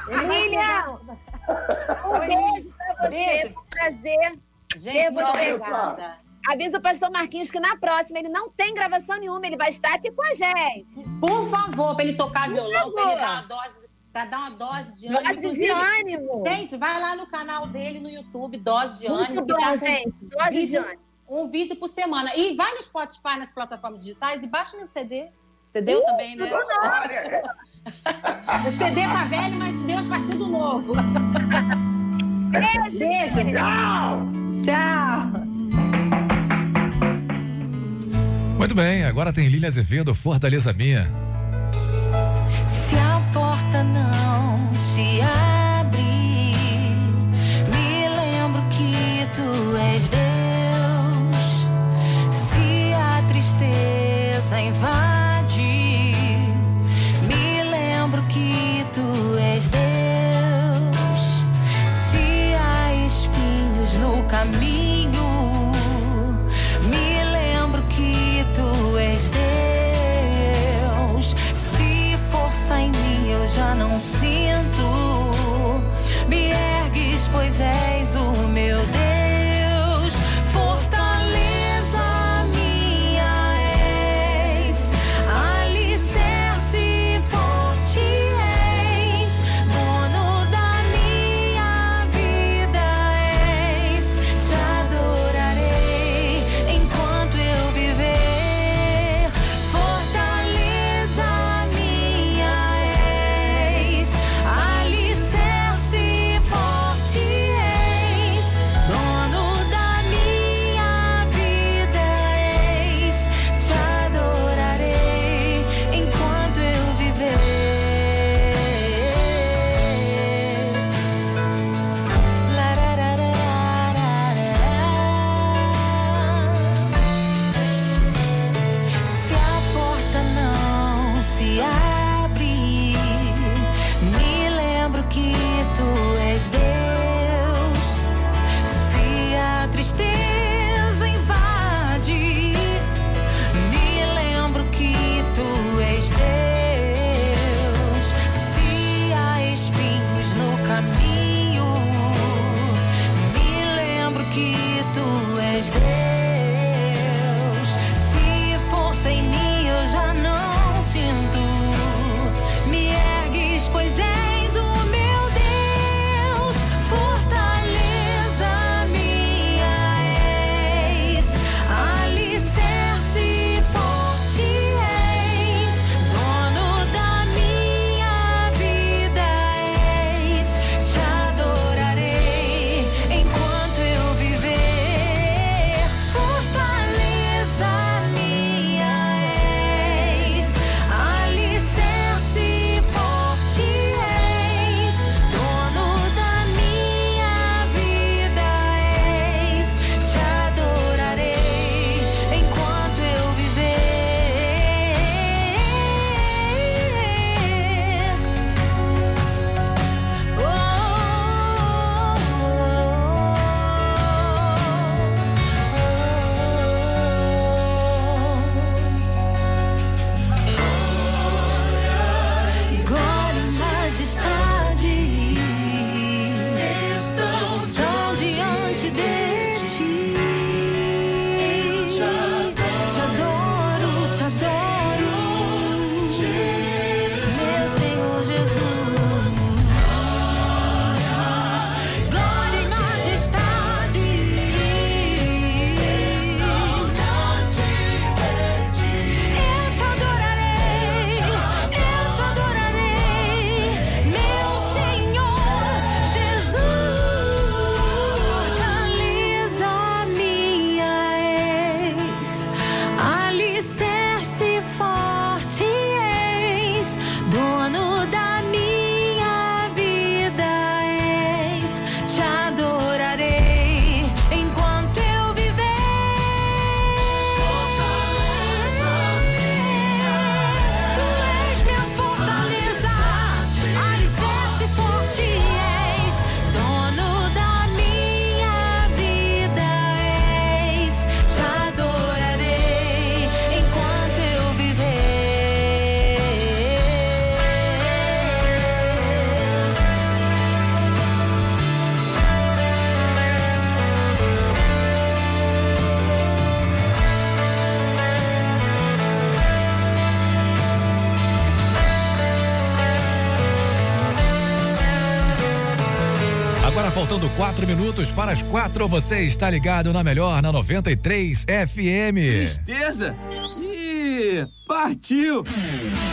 Ele vai chegar. Um beijo pra você. Beijo. Foi um prazer. Gente, muito obrigada. Avisa o pastor Marquinhos que na próxima ele não tem gravação nenhuma, ele vai estar aqui com a gente. Por favor, para ele tocar Por violão, para ele dar uma dose, para dar uma dose de ânimo. Dose de ânimo. Gente, vai lá no canal dele no YouTube, Dose de Muito Ânimo, bom, tá gente. Dose de vídeo- ânimo. um vídeo por semana. E vai no Spotify, nas plataformas digitais e baixa meu CD. Entendeu Uh, também, né? O CD tá velho, mas Deus faz tudo novo. Beijo. Tchau. Tchau. Muito bem, agora tem Lília Azevedo, Fortaleza Minha. Se a porta não se abrir, me lembro que tu és Deus. Já não sinto, faltando quatro minutos para as quatro, você está ligado na melhor, na 93 FM. Tristeza? Ih, partiu!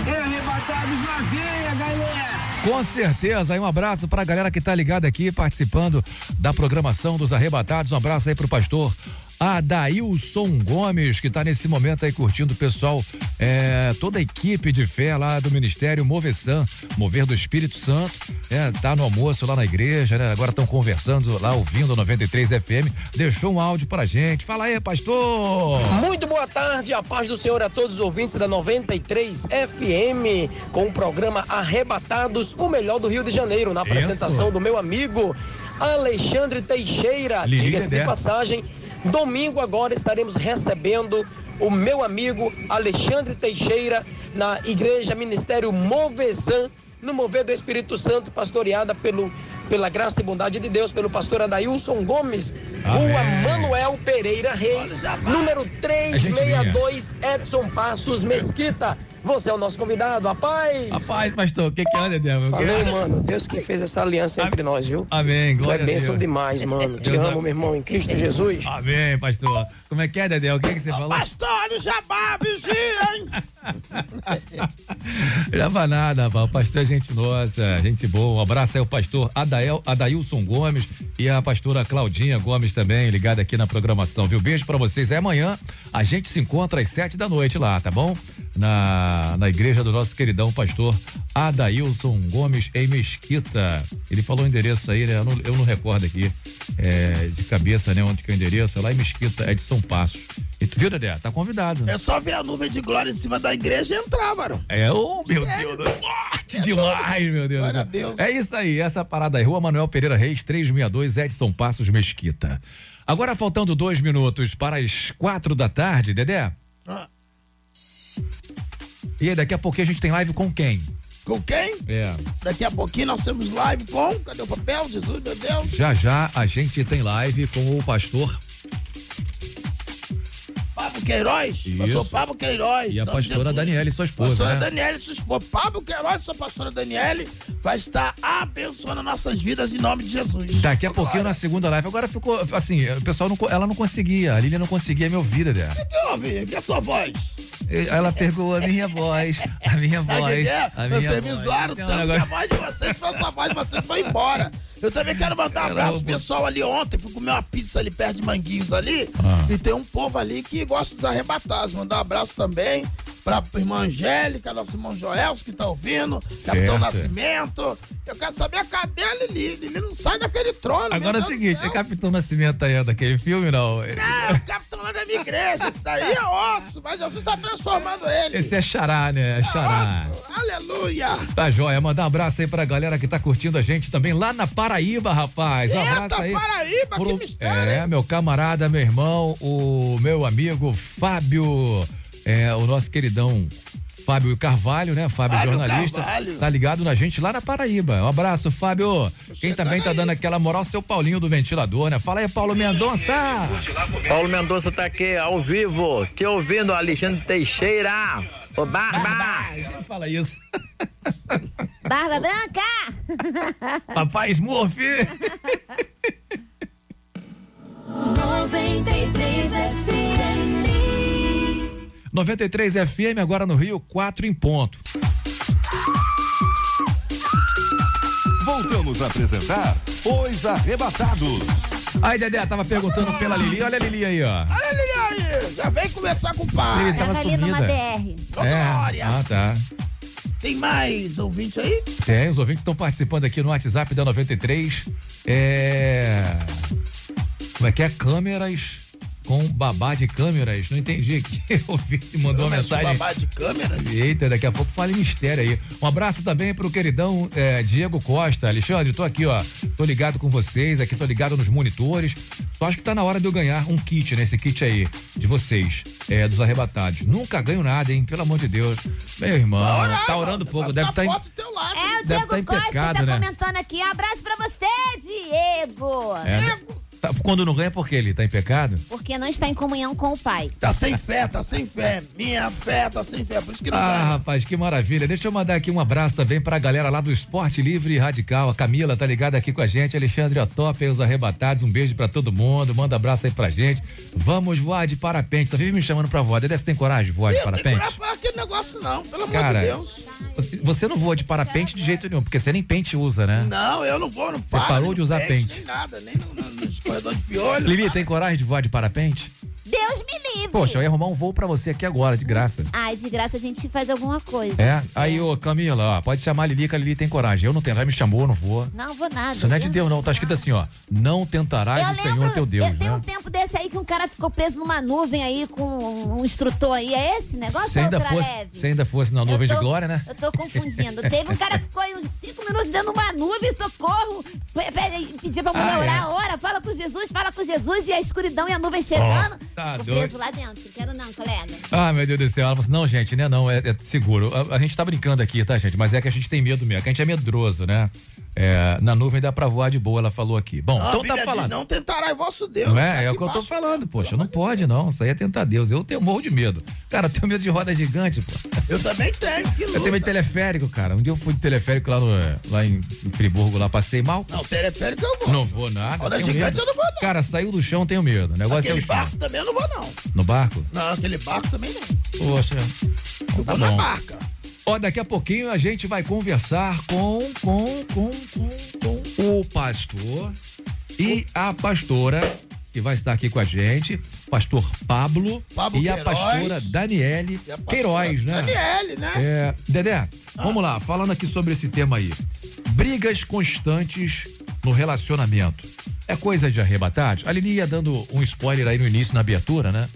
É arrebatados na veia, galera! Com certeza, aí um abraço pra galera que tá ligada aqui, participando da programação dos Arrebatados. Um abraço aí pro pastor Adailson Gomes, que tá nesse momento aí curtindo o pessoal, é, toda a equipe de fé lá do Ministério Movesan, Mover do Espírito Santo, é, tá no almoço lá na igreja, né? Agora estão conversando lá, ouvindo a 93 FM. Deixou um áudio pra gente. Fala aí, pastor! Muito boa tarde, a paz do Senhor a todos os ouvintes da 93 FM, com o programa Arrebatados, o melhor do Rio de Janeiro, na apresentação do meu amigo Alexandre Teixeira. Diga-se de passagem, domingo agora estaremos recebendo o meu amigo Alexandre Teixeira na Igreja Ministério Movezan, no Mover do Espírito Santo, pastoreada pelo, pela graça e bondade de Deus, pelo pastor Adailson Gomes, Rua Manuel Pereira Reis, número 362, Edson Passos Mesquita. Você é o nosso convidado, a paz! Rapaz, pastor, o que que anda, Deus? Valeu, mano. Deus que fez essa aliança entre nós, viu? Amém, Tu é glória a bênção Deus. demais, mano. Te Deus amo, meu irmão, em Cristo Jesus. Amém, pastor. Como é que é, Dedé? O que que você falou? Pastor do Jabá, vigia, hein? Leva nada, rapaz. O pastor é gente nossa, gente boa. Um abraço aí ao pastor Adael, Adailson Gomes e a pastora Claudinha Gomes também, ligada aqui na programação, viu? Beijo pra vocês. É amanhã a gente se encontra às sete da noite lá, tá bom? Na, na igreja do nosso queridão pastor Adailson Gomes em Mesquita. Ele falou o endereço aí, né? Eu não, eu não recordo aqui é, de cabeça, né? Onde que é o endereço? É lá em Mesquita, é de São Passos. E tu viu, Dedé? Tá convidado. É só ver a nuvem de glória em cima da igreja e entrar, mano. É, oh, meu Deus, do- forte demais, meu Deus. Glória a Deus. É isso aí, essa parada aí. Rua Manuel Pereira Reis, 362, Edson Passos Mesquita. Agora faltando dois minutos para as quatro da tarde, Dedé. Ah. E aí, daqui a pouquinho a gente tem live com quem? Com quem? É. Daqui a pouquinho nós temos live com. Cadê o papel? Jesus, meu Deus. Já já a gente tem live com o pastor Pablo Queiroz. Isso. Pastor Pablo Queiroz. e a pastora. Daniele, sua esposa, Pastora né? Daniele, sua esposa. Pablo Queiroz, sua pastora Daniele, vai estar abençoando nossas vidas em nome de Jesus. Daqui a pouquinho na segunda live. Agora ficou assim, o pessoal não, ela não conseguia, a Lília não conseguia me ouvir, Dedé. O que houve? Que é a sua voz? Ela pegou a minha voz, a minha o voz, a minha Vocês me zoaram tanto agora- que a voz de vocês foi essa voz vocês embora. Eu também quero mandar um abraço pro pessoal ali ontem. Fui comer uma pizza ali perto de Manguinhos ali. Ah. E tem um povo ali que gosta dos arrebatados. Mandar um abraço também pra irmã Angélica, nosso irmão Joel, que tá ouvindo. Capitão Certo. Nascimento. Eu quero saber cadê a Lili. Lili não sai daquele trono. Agora é o seguinte, é. Capitão Nascimento aí daquele filme, não? Não, o capitão lá da minha igreja. Esse daí é osso. Mas Jesus tá transformando ele. Esse é Xará, né? É Xará. Aleluia. Tá joia, mandar um abraço aí pra galera que tá curtindo a gente também lá na Paraíba, rapaz. Um abraço aí. Paraíba, que pro- mistério. É, meu camarada, meu irmão, o meu amigo Fábio, é, o nosso queridão Fábio Carvalho, né? Fábio, Fábio jornalista. Carvalho. Tá ligado na gente lá na Paraíba. Um abraço, Fábio. Quem também tá dando aquela moral, seu Paulinho do ventilador, né? Fala aí, Paulo Mendonça. Paulo Mendonça tá aqui ao vivo, te ouvindo, Alexandre Teixeira. Ô, Barba! Fala isso. Barba Branca! Papai Smurf. 93 FM. 93 FM, agora no Rio, 4 em ponto. Voltamos a apresentar Os Arrebatados. Aí, Dedé, tava perguntando pela Lili. Olha a Lili aí, ó. Olha a Lili aí. Já vem conversar com o pai. Lili tava ali numa sumida. BR. É. Glória. Ah, tá. Tem mais ouvinte aí? Tem, os ouvintes estão participando aqui no WhatsApp da 93. É. Como é que é? Câmeras com babá de câmeras. Não entendi aqui. O ouvinte mandou uma mensagem. babá de câmera? Eita, daqui a pouco fala em mistério aí. Um abraço também pro queridão eh, Diego Costa. Alexandre, tô aqui, ó. Tô ligado com vocês, aqui tô ligado nos monitores. Só acho que tá na hora de eu ganhar um kit, né? Esse kit aí, de vocês, eh, dos arrebatados. Nunca ganho nada, hein? Pelo amor de Deus. Meu irmão, Vai orar, tá orando pouco. Deve a estar lado. É, o Deve Diego tá em Costa pecado, tá né? comentando aqui. Um abraço pra você, Diego. É, Tá, Quando não ganha, por quê? Ele tá em pecado? Porque não está em comunhão com o pai. Tá sem fé, tá sem fé. Minha fé tá sem fé, por isso que não Ah, ganha. rapaz, que maravilha. Deixa eu mandar aqui um abraço também pra galera lá do Esporte Livre e Radical. A Camila tá ligada aqui com a gente. Alexandre Otop, os arrebatados. Um beijo pra todo mundo. Manda abraço aí pra gente. Vamos voar de parapente. Tá vive me chamando pra voar. Dedé, você tem coragem de voar de Eu tenho parapente? coragem pra aquele negócio não, pelo amor Cara, de Deus. você- não voa de parapente de jeito nenhum, porque você nem pente usa, né? Não, eu não vou, não Você paro, parou de usar no pente. Nem nada, nem no, no, nos corredores de piolho. Lili, tem coragem de voar de parapente? Deus me livre. Poxa, eu ia arrumar um voo pra você aqui agora, de graça. Ai, de graça a gente faz alguma coisa. É? Aí, ô Camila, ó, pode chamar a Lili que a Lili tem coragem. Eu não tenho, ela me chamou, eu não vou. Não vou nada. Isso não é de? Deus, não. Tá escrito assim, ó. Não tentarás o Senhor teu Deus, eu, tem né? um tempo desse aí que um cara ficou preso numa nuvem aí com um instrutor aí. É esse negócio Se ou ainda, outra fosse, leve? se ainda fosse na nuvem tô- de glória, né? Eu tô confundindo. Teve um cara que ficou aí uns cinco minutos dentro de uma nuvem, socorro. Pe- pe- Pedia pra mulher Ah, é. orar, ora, fala com Jesus, fala com Jesus, e a escuridão e a nuvem chegando. Tá Tô doido. preso lá dentro. Quero não, colega. Ah, meu Deus do céu. Ela falou assim, não, gente, né? Não, é, é seguro. A, a gente tá brincando aqui, tá, gente? Mas é que a gente tem medo mesmo, que a gente é medroso, né? É, na nuvem dá pra voar de boa, ela falou aqui. Bom, Não, a então tá diz, falando. não tentará vosso Deus. Não Tá é? É o que eu tô falando, poxa. Não pode, não. Isso aí é tentar Deus. Eu tenho morro de medo. Cara, eu tenho medo de roda gigante, pô. Eu também tenho, que Eu luta. tenho medo de teleférico, cara. Um dia eu fui de teleférico lá, no, lá em, em Friburgo, lá passei mal. Não, teleférico eu vou. Não vou nada. Roda gigante medo. eu não vou, não. Cara, saiu do chão, tenho medo. O negócio Aquele é o chão. barco também eu não vou, não. No barco? Não, aquele barco também não. Poxa. Eu Tá vou na bom. barca. Ó, daqui a pouquinho a gente vai conversar com, com, com, com, com o pastor e a pastora que vai estar aqui com a gente, pastor Pablo, Pablo e a Queiroz. pastora Daniele E a pastora Queiroz, né? Daniele, né? É, Dedé, vamos lá, falando aqui sobre esse tema aí. Brigas constantes no relacionamento. É coisa de arrebatados? A Lili ia dando um spoiler aí no início, na abertura, né?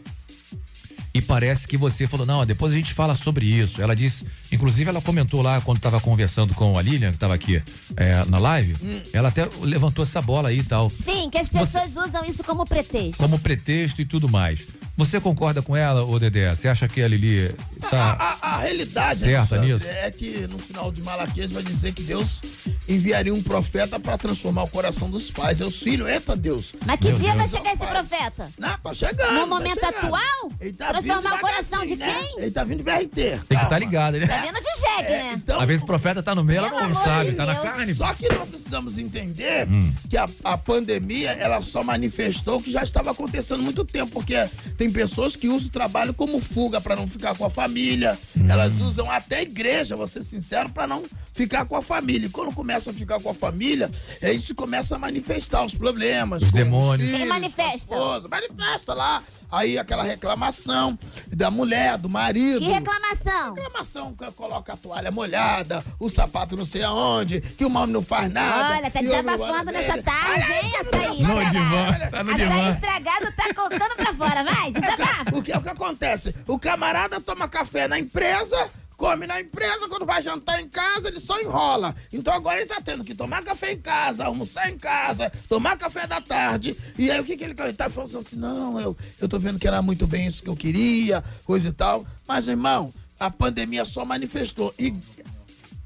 E parece que você falou, não, depois a gente fala sobre isso. Ela disse, inclusive ela comentou lá quando estava conversando com a Lilian, que estava aqui é, na live, Hum. ela até levantou essa bola aí e tal, Sim, que as pessoas usam isso como pretexto. como pretexto e tudo mais. Você concorda com ela, ô Dedé? Você acha que a Lili tá. A, a realidade Certa Alexandre, nisso? é que no final de Malaquias vai dizer que Deus enviaria um profeta para transformar o coração dos pais. É os filhos, eita Deus. Mas que Meu dia Deus. vai chegar esse profeta? Não, tá chegando. No tá momento chegando. atual? Ele tá Transformar vindo o coração de devagarzinho, quem? Né? Ele tá vindo de BRT. Tem que estar ligado, né? Tá vendo de jegue, né? Então, Às vezes o profeta tá no meio, ela não amor sabe, tá na Deus. carne. Só que nós precisamos entender Hum. que a, a pandemia ela só manifestou o que já estava acontecendo há muito tempo, porque tem pessoas que usam o trabalho como fuga para não ficar com a família. Hum. Elas usam até a igreja, vou ser sincero, para não ficar com a família. E quando começa a ficar com a família, é isso que começa a manifestar os problemas. Os com demônios. filhos, Quem com a manifesta? esposa. manifesta lá. Aí aquela reclamação da mulher, do marido. Que reclamação? Reclamação que coloca a toalha molhada, o sapato não sei aonde, que o homem não faz nada. Olha, tá não desabafando nessa tarde, hein, açaí? No estragado. divã, tá no Açaí divã. estragado tá colocando pra fora, vai, desabafa. O que é o que acontece? O camarada toma café na empresa, come na empresa, quando vai jantar em casa, ele só enrola. Então agora ele tá tendo que tomar café em casa, almoçar em casa, tomar café da tarde. E aí o que, que ele, ele tá falando assim: não, eu, eu tô vendo que era muito bem isso que eu queria, coisa e tal. Mas, irmão, a pandemia só manifestou. E,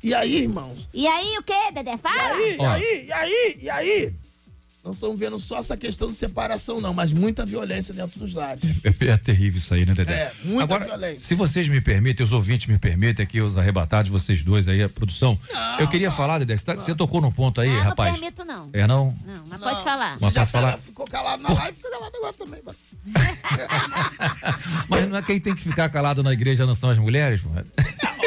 e aí, irmãos? E aí, o que, Dedé? E Fala. aí, e aí, e aí, e aí? Não estamos vendo só essa questão de separação, não, mas muita violência dentro dos lares. É, é terrível isso aí, né, Dedé? É, muita Agora, violência. se vocês me permitem, os ouvintes me permitem aqui, os arrebatados, vocês dois aí, a produção. eu queria falar, Dedé, você, tá- tocou num ponto aí, Ah, não rapaz. permito, não. É, não? Não, mas pode falar. Mas já posso falar? tá- ficou calado na live, fica calado agora também. vai. Mas não é quem tem que ficar calado na igreja não são as mulheres, pô?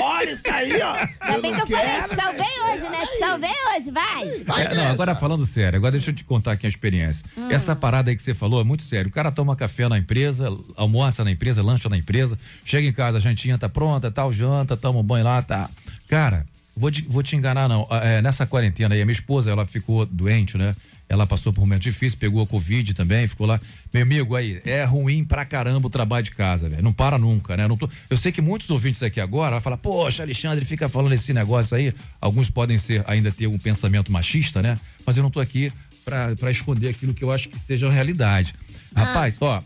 Olha isso aí, ó. Ainda bem que eu falei, te salvei hoje, né? Te salvei hoje, vai. É, não, agora falando sério, agora deixa eu te contar aqui a experiência. Hum. Essa parada aí que você falou é muito sério. O cara toma café na empresa, almoça na empresa, lancha na empresa, chega em casa, a jantinha tá pronta, tal, janta, toma um banho lá, tá. Cara, vou te, vou te enganar, não. Ah, é, nessa quarentena aí, a minha esposa, ela ficou doente, né? Ela passou por um momento difícil, pegou a Covid também, ficou lá. Meu amigo, aí, é ruim pra caramba o trabalho de casa, velho. Não para nunca, né? Tô- Eu sei que muitos ouvintes aqui agora vão falar, poxa, Alexandre, fica falando esse negócio aí. Alguns podem ser, ainda ter um pensamento machista, né? Mas eu não tô aqui pra, pra esconder aquilo que eu acho que seja a realidade. Rapaz, ó,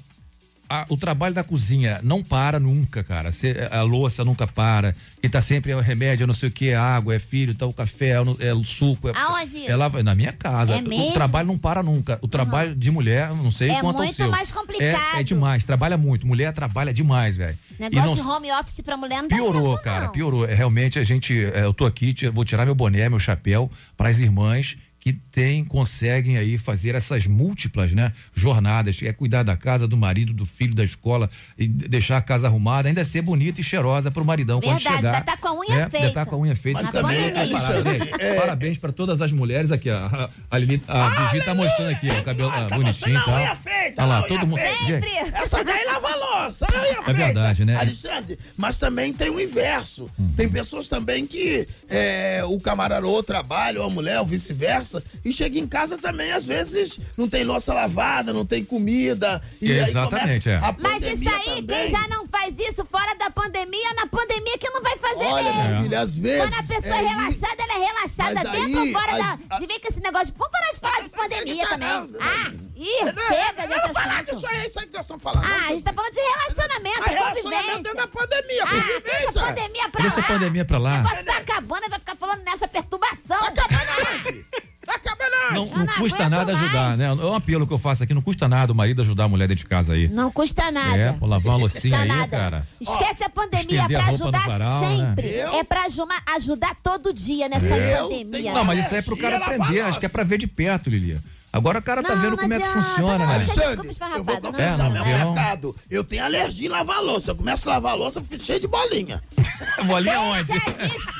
a- o trabalho da cozinha não para nunca, cara. Cê- a louça nunca para. E tá sempre é remédio, não sei o que, é água, é filho, tá o café, é, o- é o suco. É, Aonde? É lá, na minha casa. É o mesmo? trabalho não para nunca. O trabalho de mulher, não sei É quanto ao muito seu. mais complicado. É, é demais, trabalha muito. Mulher trabalha demais, velho. Negócio não- de home office pra mulher não dá Piorou, certo, cara, não. piorou. É, Realmente a gente, é, eu tô aqui, vou tirar meu boné, meu chapéu para as irmãs que tem, conseguem aí fazer essas múltiplas, né, jornadas, é cuidar da casa, do marido, do filho, da escola, e de- deixar a casa arrumada, ainda ser bonita e cheirosa pro maridão quando Verdade, chegar. ainda tá com a unha né? feita. Tá com a unha feita. Mas também, é parabéns. Alexandre, Gente, é- Parabéns para todas as mulheres aqui, ó. A, a, Lili, a Vivi tá mostrando aqui, ó, o cabelo ah, bonitinho e tal. unha feita, Olha lá, unha todo mundo. Gente, Essa daí lava a louça, a unha feita. verdade, né? Alexandre, mas também tem o inverso. Uhum. Tem pessoas também que é, o camarada trabalha, ou a mulher, ou vice-versa, e chega em casa também, às vezes, não tem louça lavada, não tem comida. E Exatamente, é. a Mas isso aí, também. quem já não faz isso fora da pandemia, na pandemia que não vai fazer Olha, mesmo. minha filha, às vezes, Quando a pessoa é, é, relaxada, ela é relaxada mas dentro aí, ou fora as- da. De ver com esse negócio de. Vamos parar de falar de pandemia também. Ah, ih, Não, chega não, desse não falar disso aí, isso aí que nós estamos falando. Ah, a gente tá falando de relacionamento, Ah, relacionamento dentro da pandemia, Ah, deixa convivência. a pandemia pra Deixa a lá. pandemia pra lá. O negócio tá acabando e vai ficar falando nessa perturbação. Tá acabando Tá acabando Não, não custa nada ajudar, né? É um apelo que eu faço aqui, não custa nada o marido ajudar a mulher dentro de casa aí. Não custa nada. É, pô, lavar uma loucinha aí, nada. cara. Esquece a pandemia, é pra ajudar varal, né? sempre. É pra ajudar, todo dia nessa pandemia. Não, mas isso aí é pro cara aprender, acho que é pra ver de perto, Lilia. Agora o cara tá Não, vendo não como é que adianta, funciona, não, né? é Alexandre, eu vou É, confessar não meu viu? pecado. Eu tenho alergia em lavar louça. Eu começo a lavar louça, eu fico cheio de bolinha. bolinha onde?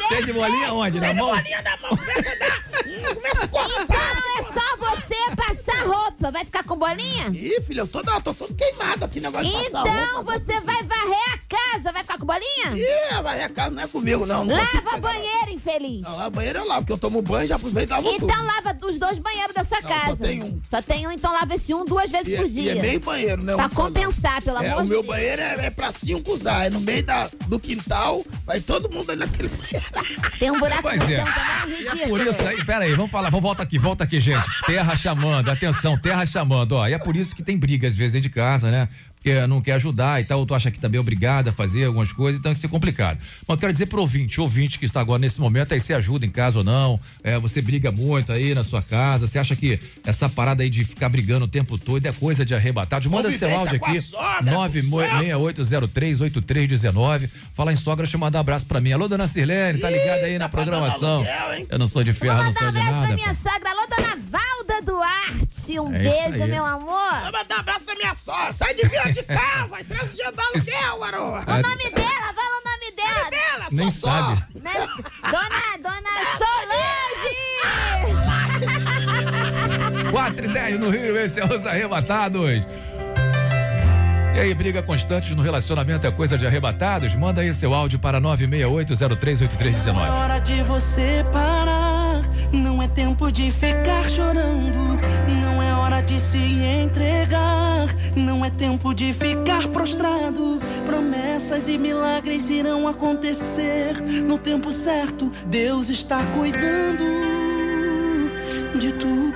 Cheio de bolinha onde? Na Cheio de mão? bolinha na mão. Começa a dar. hum, Começa a coçar. Então é só você passar roupa. Vai ficar com bolinha? Ih, filha, eu tô, não, tô todo queimado aqui, negócio de passar Então roupa. você vai varrer a casa. Vai ficar com bolinha? Ih, vai a casa não é comigo, não. não Lava não. banheiro, infeliz. Não, a banheira eu lavo, porque eu tomo banho e já aproveito e lavo tudo. Então lava os dois banheiros da sua Não, casa. só tem um. Só tem um, então lava esse um duas vezes E é- por e dia. é meio banheiro, né? Pra um compensar, pelo É, amor o de meu Deus. banheiro é, é pra cinco usar. É no meio da, do quintal, vai todo mundo ali naquele banheiro. Tem um buraco Pois no é. chão também, E é ridículo. por isso aí, pera aí, vamos falar, vamos volta aqui, volta aqui, gente. Terra chamando, atenção, terra chamando, ó. E é por isso que tem briga às vezes dentro de casa, né? Porque não quer ajudar e tal, tu acha que também é obrigado a fazer algumas coisas, então isso é complicado. Mas eu quero dizer pro ouvinte, ouvinte que está agora nesse momento, aí você ajuda em casa ou não, é, você briga muito aí na sua casa, você acha que essa parada aí de ficar brigando o tempo todo é coisa de arrebatado? Manda seu áudio a aqui, sogra, 968038319. Falar em sogra, deixa eu mandar um abraço pra mim. Alô, dona Sirlene, tá ligada aí na programação? Eu não sou de ferro, não sou de nada. pra minha sogra, alô, dona Valda Duarte. Um É beijo, meu amor. Vou mandar um abraço pra minha sogra. Sai de vira de cá, vai. Traz o dia do aluguel, garoto. O nome dela, fala o nome dela. dela, Nem Sossó. sabe. Né? Dona, dona Solange! 4 e 10 no Rio, esse é os arrebatados. E aí, briga constantes no relacionamento é coisa de arrebatados? Manda aí seu áudio para 968038319. Não é hora de você parar. Não é tempo de ficar chorando. Não é hora de se entregar. Não é tempo de ficar prostrado. Promessas e milagres irão acontecer. No tempo certo, Deus está cuidando de tudo.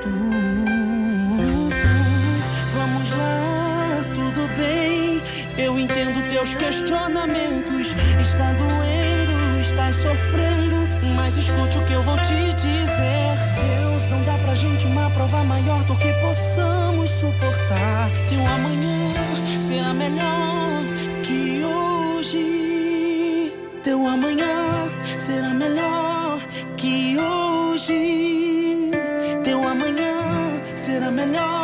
Teus questionamentos. Está doendo, estás sofrendo. Mas escute o que eu vou te dizer. Deus não dá pra gente uma prova maior do que possamos suportar. Teu amanhã será melhor que hoje. Teu amanhã será melhor que hoje. Teu amanhã será melhor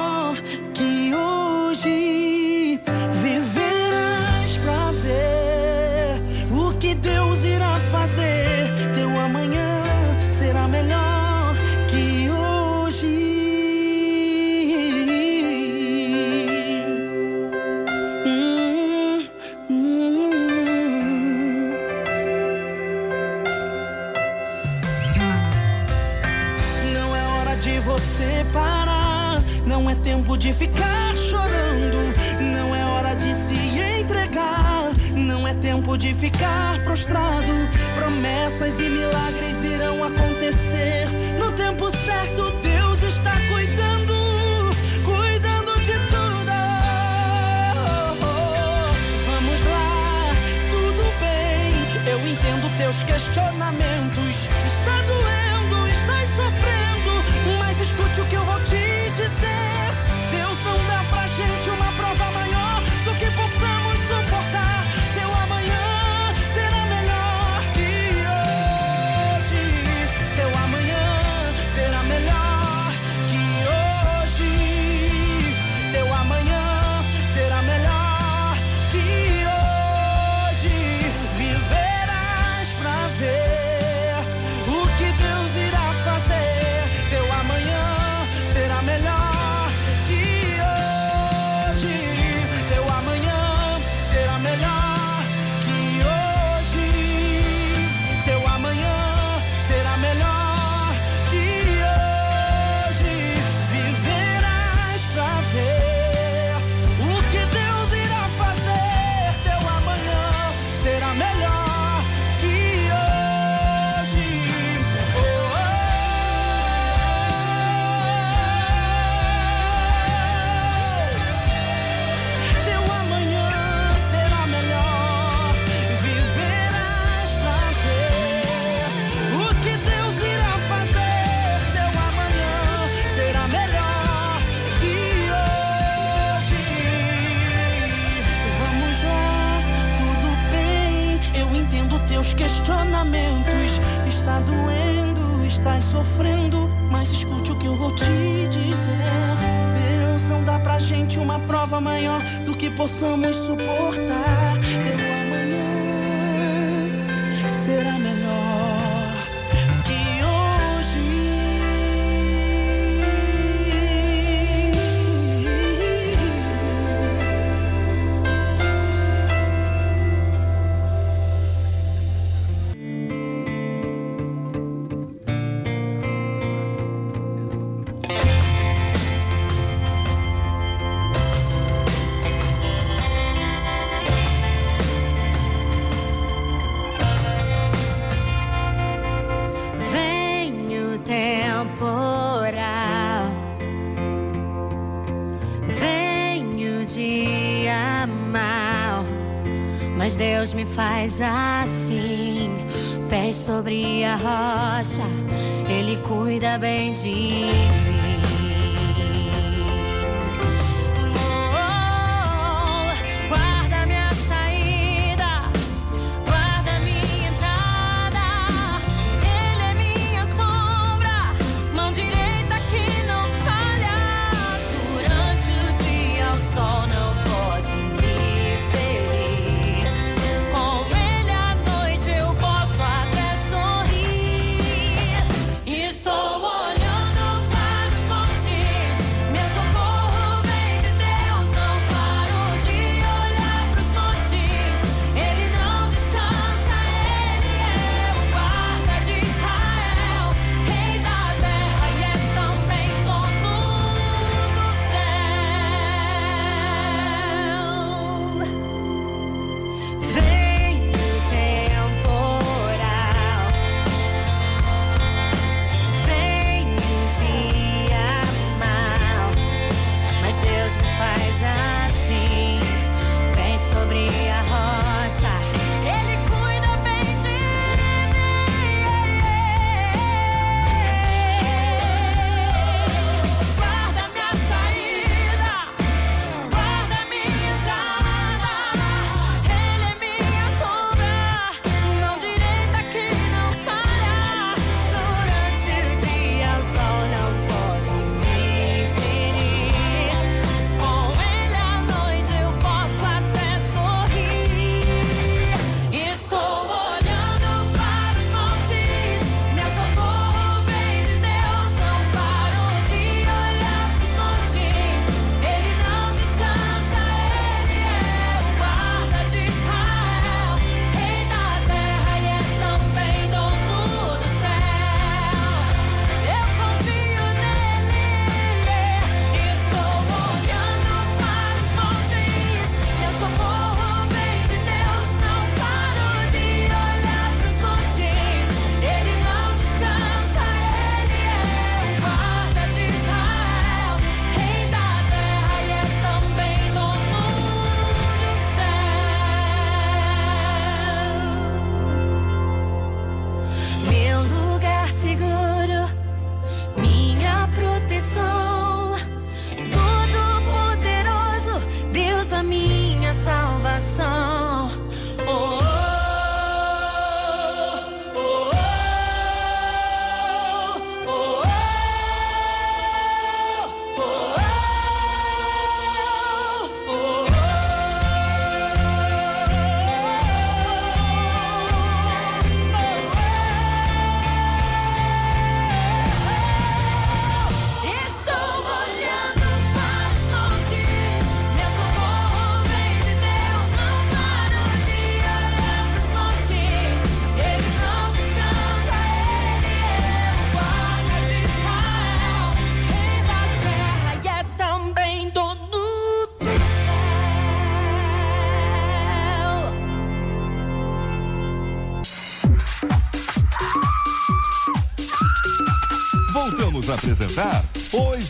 de ficar chorando. Não é hora de se entregar. Não é tempo de ficar prostrado. Promessas e milagres irão acontecer. No tempo certo, Deus está cuidando. Cuidando de tudo. Vamos lá, tudo bem. Eu entendo teus questionamentos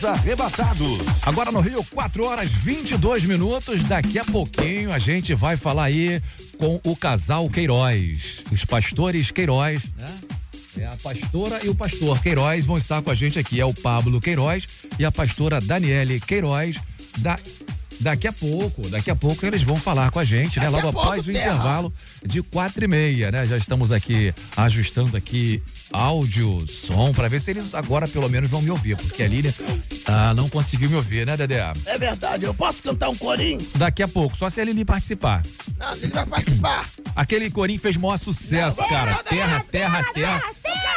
arrebatados. Agora no Rio, 4 horas 22 minutos. Daqui a pouquinho a gente vai falar aí com o casal Queiroz. Os pastores Queiroz, né? É a pastora e o pastor Queiroz vão estar com a gente aqui. É o Pablo Queiroz e a pastora Daniele Queiroz da Daqui a pouco, daqui a pouco eles vão falar com a gente, né? Logo após o terra. intervalo de quatro e meia, né? Já estamos aqui ajustando aqui áudio, som, para ver se eles agora pelo menos vão me ouvir, porque a Lília ah, não conseguiu me ouvir, né, Dedé? É verdade, eu posso cantar um corinho? Daqui a pouco, só se a Lili participar. Não, ele vai participar. Aquele corinho fez maior sucesso, cara. Terra, terra, terra.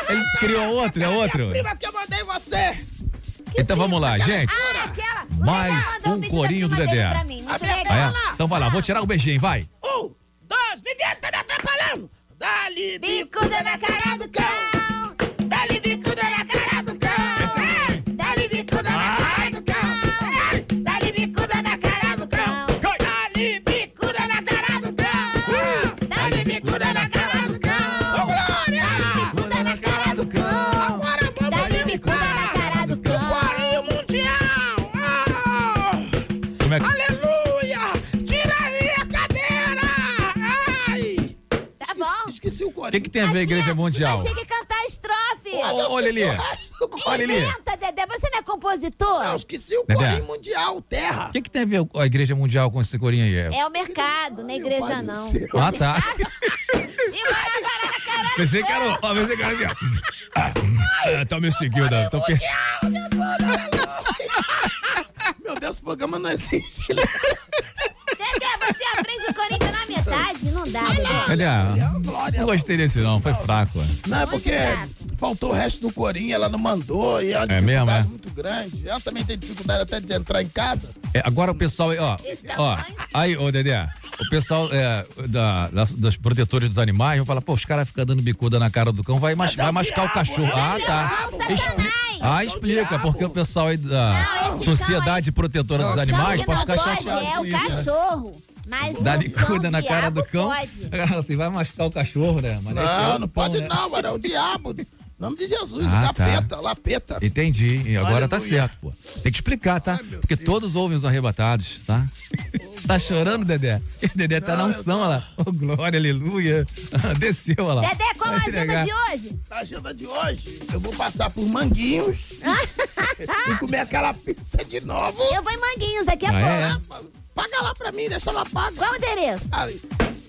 Ele criou outro, é outro? Prima que eu mandei você. Então vamos lá, gente. Ah, aquela. Mais um corinho do Dedé. Pra mim, muito Ah, legal. é? Então vai lá, vou tirar o beijinho, vai. Um, dois, Viviane tá me atrapalhando. Dá-lhe bicuda na cara do cão. O O que, que tem a ver a Igreja Mundial? Achei que cantar a estrofe. Ô, Lili. Ô, Lili. Inventa, Dedé. Você não é compositor? Não, esqueci o Dedé. corinho mundial, terra. O que, que tem a ver a Igreja Mundial com esse corinho aí? É o mercado, na igreja não. Ah, tá. E vai agora na cara Pensei que era. Ó, pensei que era assim, ó. Ah, ah, Tá me seguindo, pensando. Meu Deus, esse programa não existe. né? Metade. Não dá, Dedé. Olha, não gostei desse não, foi fraco. ó. Não, é porque faltou o resto do corinho, ela não mandou, e é uma É mesmo, é? muito grande. Ela também tem dificuldade até de entrar em casa. É, agora o pessoal, aí, ó, ó, aí, ô Dedé, o pessoal é, da, das, dos protetores dos animais vão falar, pô, os caras ficam dando bicuda na cara do cão, vai, mas, vai machucar o cachorro. Ah, tá. Expli- ah, explica, porque o pessoal aí da Sociedade Protetora dos Animais pode ficar chateado. é o né? cachorro. Mas Dá bicuda na cara do cão. Pode. Assim, vai machucar o cachorro, né? Mas é Não, não pão, pode né? não, mano, é o diabo. Em nome de Jesus, Ah, tá. capeta, lapeta. Entendi. E agora tá Aleluia. certo, pô. Tem que explicar, tá? Porque todos ouvem os arrebatados, tá? tá chorando, Dedé? Dedé tá na unção, olha lá. Oh, glória, aleluia. Desceu, olha lá. Dedé, qual a agenda de hoje? A agenda de hoje, eu vou passar por Manguinhos e comer aquela pizza de novo. Eu vou em Manguinhos daqui a Ah, pouco. Paga lá pra mim, deixa ela paga. Qual o endereço?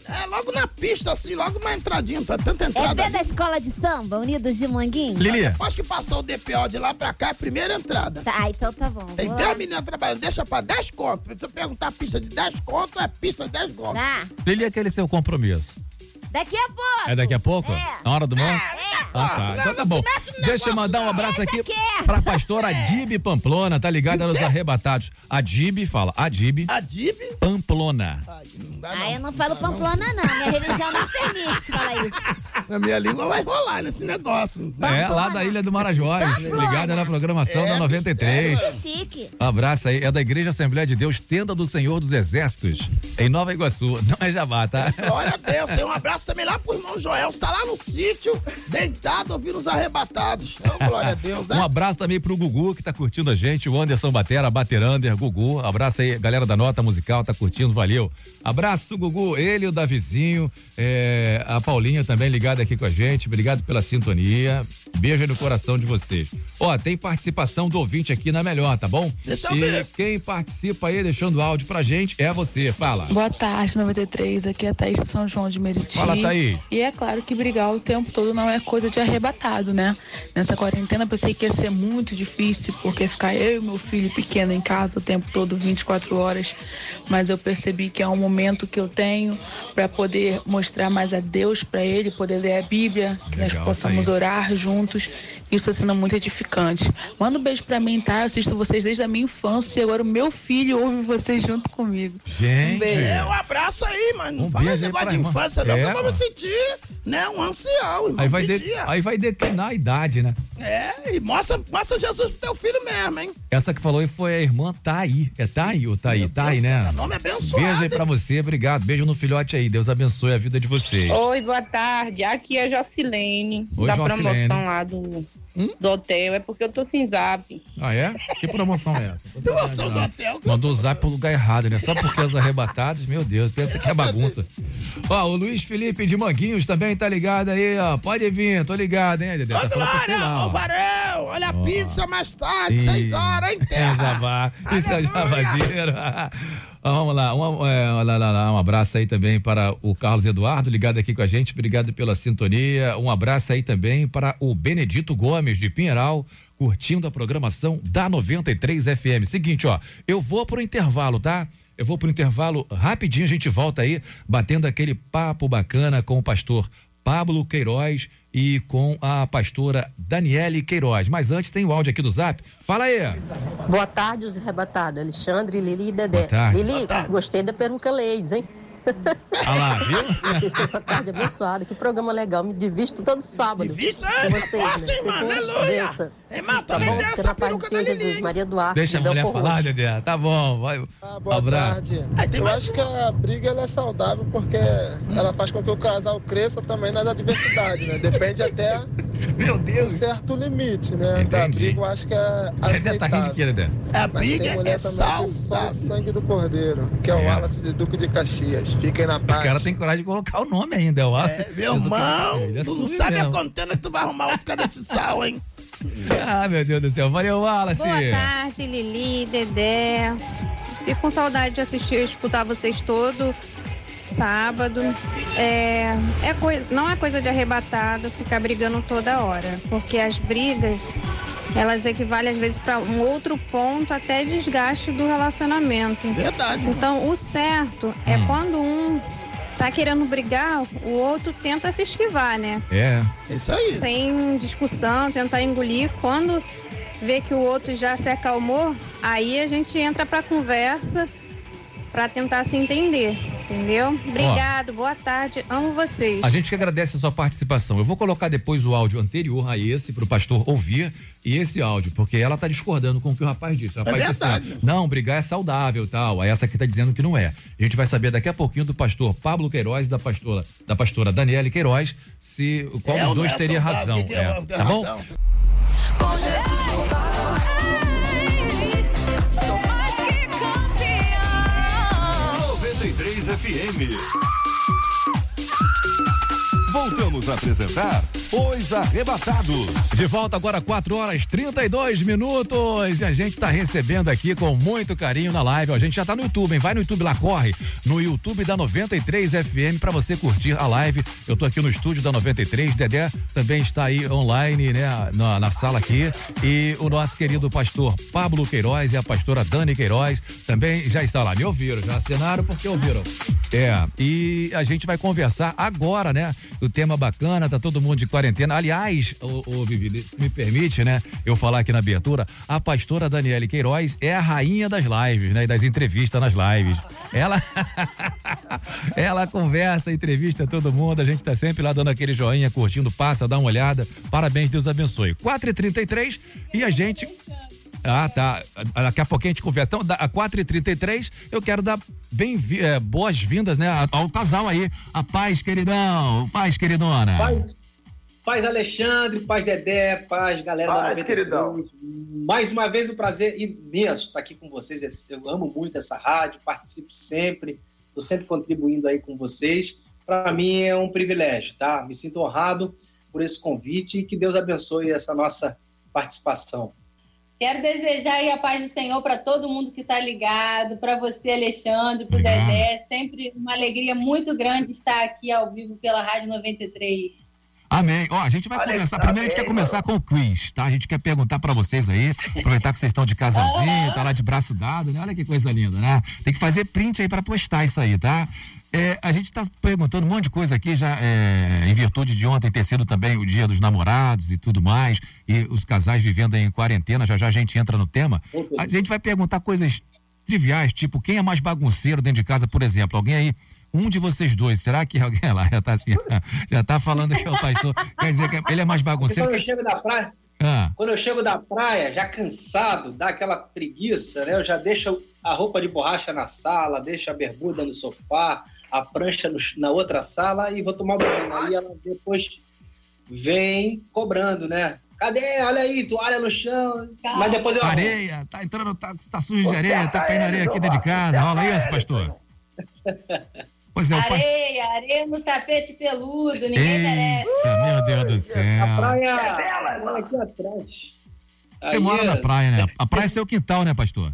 É logo na pista, assim, logo uma entradinha, tá tanta É entrada. perto da escola de samba, Unidos de Manguinhos? Acho que passou o DPO de lá pra cá, é a primeira entrada. Tá, então tá bom. Tem três lá. meninas trabalhando, deixa pra 10 conto. Se eu perguntar pista de 10 conto, é pista de 10 conto. Tá. Ele é aquele seu compromisso. Daqui a pouco. É daqui a pouco? Na hora do mão? Ah, tá. Então tá bom. Deixa eu mandar um abraço aqui pra pastora Adib Pamplona, tá ligada nos arrebatados. Adib, fala, Adib Adib? Pamplona. Ah, eu não falo pamplona, não. Minha religião não permite falar isso. Na minha língua vai rolar nesse negócio. É, lá da Ilha do Marajós, ligada na programação da 93. Que chique. Um abraço aí, é da Igreja Assembleia de Deus, Tenda do Senhor dos Exércitos, em Nova Iguaçu. Não é Jabá, tá? Glória a Deus. Tem um abraço também lá pro irmão Joel. Está lá no sítio, deitado, ouvindo os arrebatados. Então, glória a Deus, né? Um abraço também pro Gugu, que tá curtindo a gente, o Anderson Batera, Baterander, Gugu. Abraço aí, galera da Nota Musical, tá curtindo, valeu. Abraço, Gugu, ele, o Davizinho, é, a Paulinha também ligada aqui com a gente. Obrigado pela sintonia. Beijo no coração de vocês. Ó, tem participação do ouvinte aqui na melhor, tá bom? Deixa eu e ver. quem participa aí deixando áudio pra gente é você. Fala. Boa tarde, 93. Aqui é a Thaís de São João de Meriti. Fala, Thaís. E é claro que brigar o tempo todo não é coisa de arrebatado, né? Nessa quarentena eu pensei que ia ser muito difícil, porque ficar eu e meu filho pequeno em casa o tempo todo, 24 horas. Mas eu percebi que é um momento que eu tenho para poder mostrar mais a Deus para ele, poder ler a Bíblia, que nós Legal, possamos Thaís. orar juntos. Isso está sendo muito edificante. Manda um beijo pra mim, tá? Eu assisto vocês desde a minha infância e agora o meu filho ouve vocês junto comigo. Gente. Um beijo. É, um abraço aí, mas não Um fala esse aí negócio de irmã. infância, não, É, que eu vou me sentir, né, um ancião, irmão. Aí vai, de aí vai declinar a idade, né? É, e mostra, mostra Jesus pro teu filho mesmo, hein? Essa que falou aí foi a irmã Thaí. É Thaí ou Thaí? Thaí, né? nome abençoado, Beijo aí pra você, obrigado. Beijo no filhote aí. Deus abençoe a vida de vocês. Oi, boa tarde. Aqui é Jocilene, Oi, da Jocilene. promoção lá do, do hotel. É porque eu tô sem zap. Ah, é? Que promoção é essa? Promoção do hotel. Mandou o zap pro lugar errado, né? Só porque os arrebatados, meu Deus, pensa que é bagunça. Ó, o Luiz Felipe de Manguinhos também tá ligado aí, ó. Pode vir, tô ligado, hein, Dedé? Ô, Tá Glória, lá, ó. Varão, Olha a pizza mais tarde, seis horas, hein, terra? Isso é Javadeiro. Vamos lá, um, é, lá, lá, lá, um abraço aí também para o Carlos Eduardo, ligado aqui com a gente, obrigado pela sintonia. Um abraço aí também para o Benedito Gomes de Pinheiral, curtindo a programação da 93 FM. Seguinte, ó, eu vou pro intervalo, tá? Eu vou pro intervalo rapidinho, a gente volta aí, batendo aquele papo bacana com o pastor Pablo Queiroz e com a pastora Daniele Queiroz. Mas antes tem o áudio aqui do Zap. Fala aí. Boa tarde, os arrebatados. Alexandre, Lili e Dedé. Boa tarde. Lili, gostei da peruca Leis, hein? Olha lá, viu? Vocês têm uma tarde abençoada. Que programa legal. Me divisto todo sábado. Divisto, Com é, vocês, fácil, né? irmã, aleluia. benção. Irmã, Tá também bom? Fica na paz do peruca Senhor da Lili, Jesus. Maria Duarte. Deixa a mulher falar. Dedé. Tá bom, vai. um Boa abraço. tarde. Eu acho que a briga ela é saudável porque ela faz com que o casal cresça também nas adversidades, né? Depende até Meu Deus. um certo limite, né? Da briga eu acho que é Dedé tá rindo aceitável. aqui, Dedé. A Mas briga é que só saudável. o sangue do cordeiro, que é o Wallace de Duque de Caxias. Fiquem na O paz. cara tem coragem de colocar o nome ainda, eu acho. É, meu irmão, Ele tu não sabe a mesmo. contenda que tu vai arrumar outro cada desse sal, hein? Ah, meu Deus do céu. Valeu, Wallace. Boa tarde, Lili, Dedé. Fico com saudade de assistir e escutar vocês todo sábado. É, é coi- não é coisa de arrebatado ficar brigando toda hora, porque as brigas elas equivalem às vezes para um outro ponto até desgaste do relacionamento. Verdade. Então, o certo é quando um tá querendo brigar, o outro tenta se esquivar, né? É. Isso aí. Sem discussão, tentar engolir. Quando vê que o outro já se acalmou, aí a gente entra pra conversa pra tentar se entender, entendeu? Obrigado, boa tarde, amo vocês. A gente que agradece a sua participação. Eu vou colocar depois o áudio anterior a esse pro pastor ouvir e esse áudio, porque ela tá discordando com o que o rapaz disse. O rapaz disse verdade. assim, não, brigar é saudável, tal. Aí essa aqui tá dizendo que não é. A gente vai saber daqui a pouquinho do pastor Pablo Queiroz e da pastora da pastora Daniele Queiroz se qual É dos dois é teria saudável? razão. É. razão? Tá bom? Com Jesus 93 FM. Voltamos a apresentar Os Arrebatados. De volta agora, 4 horas 32 minutos. E a gente tá recebendo aqui com muito carinho na live. A gente já tá no YouTube, hein? Vai no YouTube lá, corre. No YouTube da 93 FM pra você curtir a live. Eu tô aqui no estúdio da 93. Dedé também está aí online, né? Na, na sala aqui. E o nosso querido pastor Pablo Queiroz e a pastora Dani Queiroz também já está lá. Me ouviram, já assinaram porque ouviram. É, e a gente vai conversar agora, né? O tema bacana, tá todo mundo de quarentena. Aliás, ô, ô Vivi, me permite, né? Eu falar aqui na abertura, a pastora Daniele Queiroz é a rainha das lives, né? E das entrevistas nas lives. Ela, ela conversa, entrevista todo mundo, a gente tá sempre lá dando aquele joinha, curtindo, passa, dá uma olhada. Parabéns, Deus abençoe. 4h33 e a gente ah, tá. Daqui a pouquinho a gente conversa. Então, a 4h33, eu quero dar bem eh, boas-vindas, né, ao casal aí. A paz, queridão. Paz, queridona. Paz, paz Alexandre, paz Dedé, paz galera da Paz, 93. queridão. Mais uma vez um prazer imenso estar aqui com vocês. Eu amo muito essa rádio, participo sempre, estou sempre contribuindo aí com vocês. Para mim é um privilégio, tá? Me sinto honrado por esse convite e que Deus abençoe essa nossa participação. Quero desejar aí a paz do Senhor para todo mundo que está ligado, para você, Alexandre, para o. Dedé. Sempre uma alegria muito grande estar aqui ao vivo pela Rádio 93. Amém. Ó, a gente vai Olha, começar. Primeiro a gente quer começar com o quiz, tá? A gente quer perguntar pra vocês aí, aproveitar que vocês estão de casalzinho, tá lá de braço dado, né? Olha que coisa linda, né? Tem que fazer print aí pra postar isso aí, tá? É, a gente tá perguntando um monte de coisa aqui, já é, em virtude de ontem ter sido também o dia dos namorados e tudo mais, e os casais vivendo aí em quarentena, já já a gente entra no tema. A gente vai perguntar coisas triviais, tipo, quem é mais bagunceiro dentro de casa, por exemplo? Alguém aí, um de vocês dois, será que alguém lá já tá assim, já tá falando que é o pastor, quer dizer que ele é mais bagunceiro? quando eu chego da praia, Ah, quando eu chego da praia, já cansado, dá aquela preguiça, né? Eu já deixo a roupa de borracha na sala, deixo a bermuda no sofá, a prancha no- na outra sala e vou tomar banho. Aí ela depois vem cobrando, né? Cadê? Olha aí, toalha no chão. Mas depois eu. areia, tá entrando, tá, tá sujo de areia, tá caindo areia aqui dentro de casa, rola isso, pastor? Pois é. Areia, areia no tapete peludo, ninguém merece. Eita, meu Deus do céu. A praia, a praia aqui atrás. Você Aí mora na é- praia, né? A praia é seu quintal, né, pastor?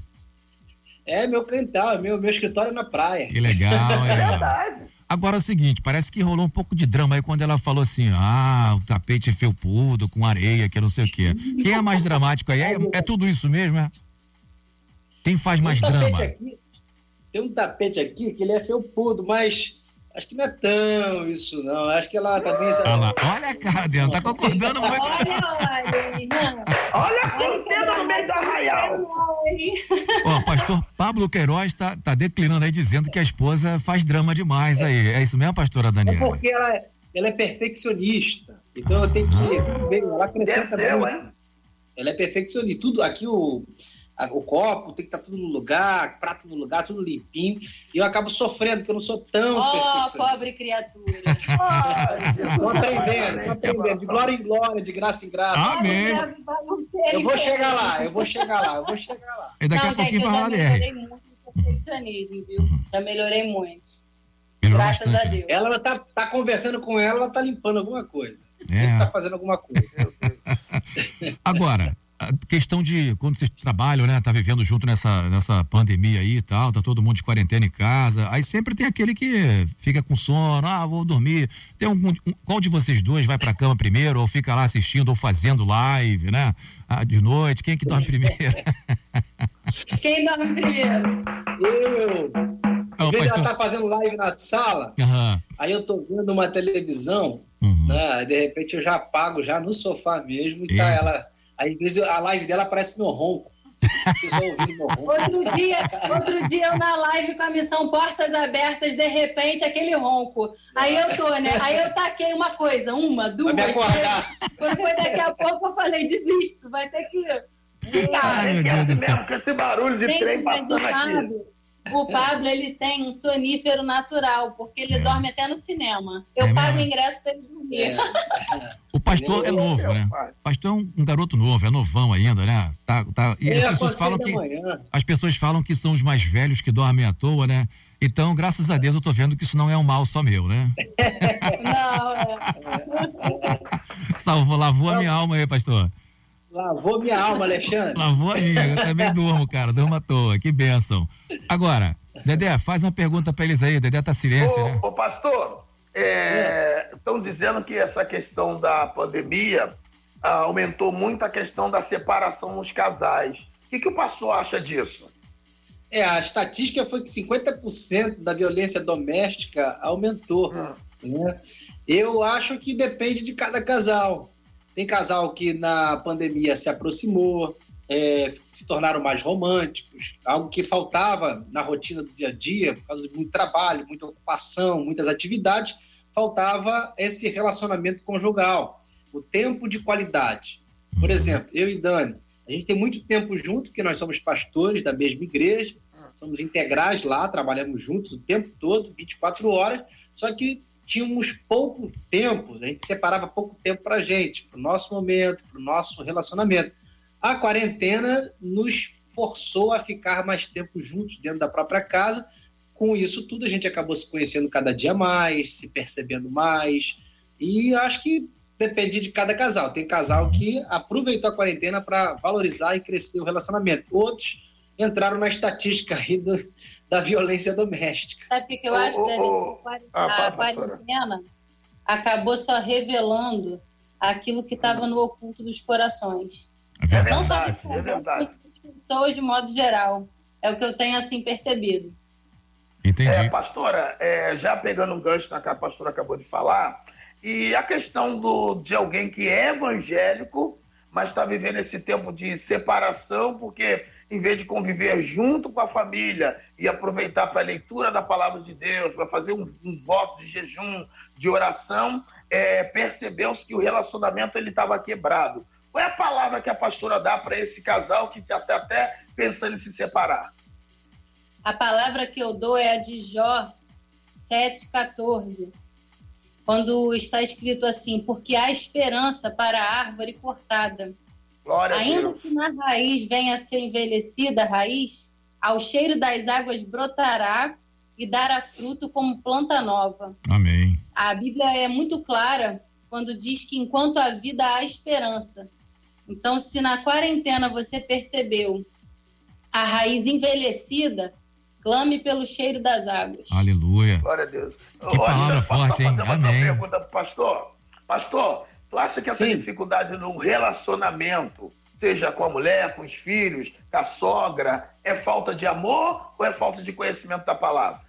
É meu quintal, é meu, meu escritório é na praia. Que legal, é é. verdade. Agora é o seguinte, parece que rolou um pouco de drama aí quando ela falou assim, ah, o tapete felpudo com areia, que não sei o quê. Quem é mais dramático aí? É, é tudo isso mesmo, é? Quem faz mais Tem um tapete drama? aqui- tem um tapete aqui que ele é felpudo, mas acho que não é tão isso não. Acho que ela também... Olha lá, olha a cara dela, tá concordando muito. Olha a cortena no meio do arraial. Ó, pastor Pablo Queiroz tá, tá declinando aí, dizendo que a esposa faz drama demais aí. É isso mesmo, pastora É Daniela? porque ela é, ela é perfeccionista. Então eu tenho que. Tudo bem, ela acrescenta Deve ser, muito. ué. Ela é perfeccionista. Tudo aqui, o, o copo tem que estar tudo no lugar, prato no lugar, tudo limpinho. E eu acabo sofrendo, porque eu não sou tão Oh, perfeccionista. pobre criatura. Tô aprendendo, tô aprendendo. De glória em glória, de graça em graça. Amém. Eu vou chegar lá, eu vou chegar lá, eu vou chegar lá. E daqui não, a pouquinho gente, eu já melhorei muito no perfeccionismo, viu? Já melhorei muito. Melhorou Graças bastante. a Deus. Ela, ela tá, tá conversando com ela, ela tá limpando alguma coisa. É. Sempre tá fazendo alguma coisa. Agora, a questão de quando vocês trabalham, né? Tá vivendo junto nessa, nessa pandemia aí e tal, tá todo mundo de quarentena em casa. Aí sempre tem aquele que fica com sono, ah, vou dormir. Tem algum, um- qual de vocês dois vai pra cama primeiro, ou fica lá assistindo ou fazendo live, né? Ah, de noite, quem é que dorme primeiro? Quem dorme primeiro? Eu. Vez de ela tá fazendo live na sala, Aham. aí eu tô vendo uma televisão, Uhum. né? De repente eu já apago já no sofá mesmo e tá ela. Aí às vezes a live dela parece meu ronco. O pessoal ouvindo meu ronco. Outro dia, outro dia eu na live com a missão Portas Abertas, de repente aquele ronco. Aí eu tô, né? Aí eu taquei uma coisa, uma, duas, me acordar. três. Quando foi daqui a pouco eu falei, desisto, vai ter que. Ai, meu Deus do céu. Mesmo com esse barulho de Gente, trem mas o passando aqui. Pablo, o Pablo, ele tem um sonífero natural, porque ele dorme até no cinema. Eu É pago mesmo? ingresso pra ele dormir. O pastor é novo, né? O pastor é um, um garoto novo, é novão ainda, né? Tá, tá, e É, as pessoas falam que as pessoas falam que são os mais velhos que dormem à toa, né? Então, graças a Deus, eu tô vendo que isso não é um mal só meu, né? Não, é. Salvou, lavou a minha alma aí, pastor. Lavou minha alma, Alexandre. Lavou a minha, eu também durmo, cara, durmo à toa, que bênção. Agora, Dedé, faz uma pergunta pra eles aí, Dedé tá silêncio, né? Ô, ô, pastor, estão dizendo que essa questão da pandemia ah, aumentou muito a questão da separação nos casais. O que, que o pastor acha disso? É, a estatística foi que 50% da violência doméstica aumentou. né? Eu acho que depende de cada casal. Tem casal que na pandemia se aproximou, é, se tornaram mais românticos, algo que faltava na rotina do dia a dia, por causa de muito trabalho, muita ocupação, muitas atividades, faltava esse relacionamento conjugal, o tempo de qualidade. Por exemplo, eu e Dani, a gente tem muito tempo junto, porque nós somos pastores da mesma igreja, somos integrais lá, trabalhamos juntos o tempo todo, 24 horas, só que tínhamos pouco tempo, a gente separava pouco tempo para a gente, para o nosso momento, para o nosso relacionamento. A quarentena nos forçou a ficar mais tempo juntos dentro da própria casa. Com isso tudo, a gente acabou se conhecendo cada dia mais, se percebendo mais. E acho que depende de cada casal. Tem casal que aproveitou a quarentena para valorizar e crescer o relacionamento. Outros entraram na estatística aí do- da violência doméstica. Sabe o que, que eu acho, ô, Dani? ô. A quarentena acabou só revelando aquilo que estava no oculto dos corações. É Não só de verdade, é verdade. pessoas de modo geral. É o que eu tenho assim percebido. Entendi. É, pastora, é, já pegando um gancho na que a pastora acabou de falar, e a questão do, de alguém que é evangélico, mas está vivendo esse tempo de separação, porque em vez de conviver junto com a família e aproveitar para a leitura da palavra de Deus, para fazer um, um voto de jejum, de oração, é, percebeu-se que o relacionamento ele estava quebrado. Qual é a palavra que a pastora dá para esse casal que está até, pensando em se separar? A palavra que eu dou é a de Jó 7,14. Quando está escrito assim, porque há esperança para a árvore cortada. Glória a Ainda que na raiz venha a ser envelhecida a raiz, ao cheiro das águas brotará e dará fruto como planta nova. Amém. A Bíblia é muito clara quando diz que enquanto há vida há esperança. Então, se na quarentena você percebeu a raiz envelhecida, clame pelo cheiro das águas. Aleluia. Glória a Deus. Que palavra forte, hein? Amém. pergunta pro pastor. Pastor, tu acha que essa Sim. dificuldade no relacionamento, seja com a mulher, com os filhos, com a sogra, é falta de amor ou é falta de conhecimento da palavra?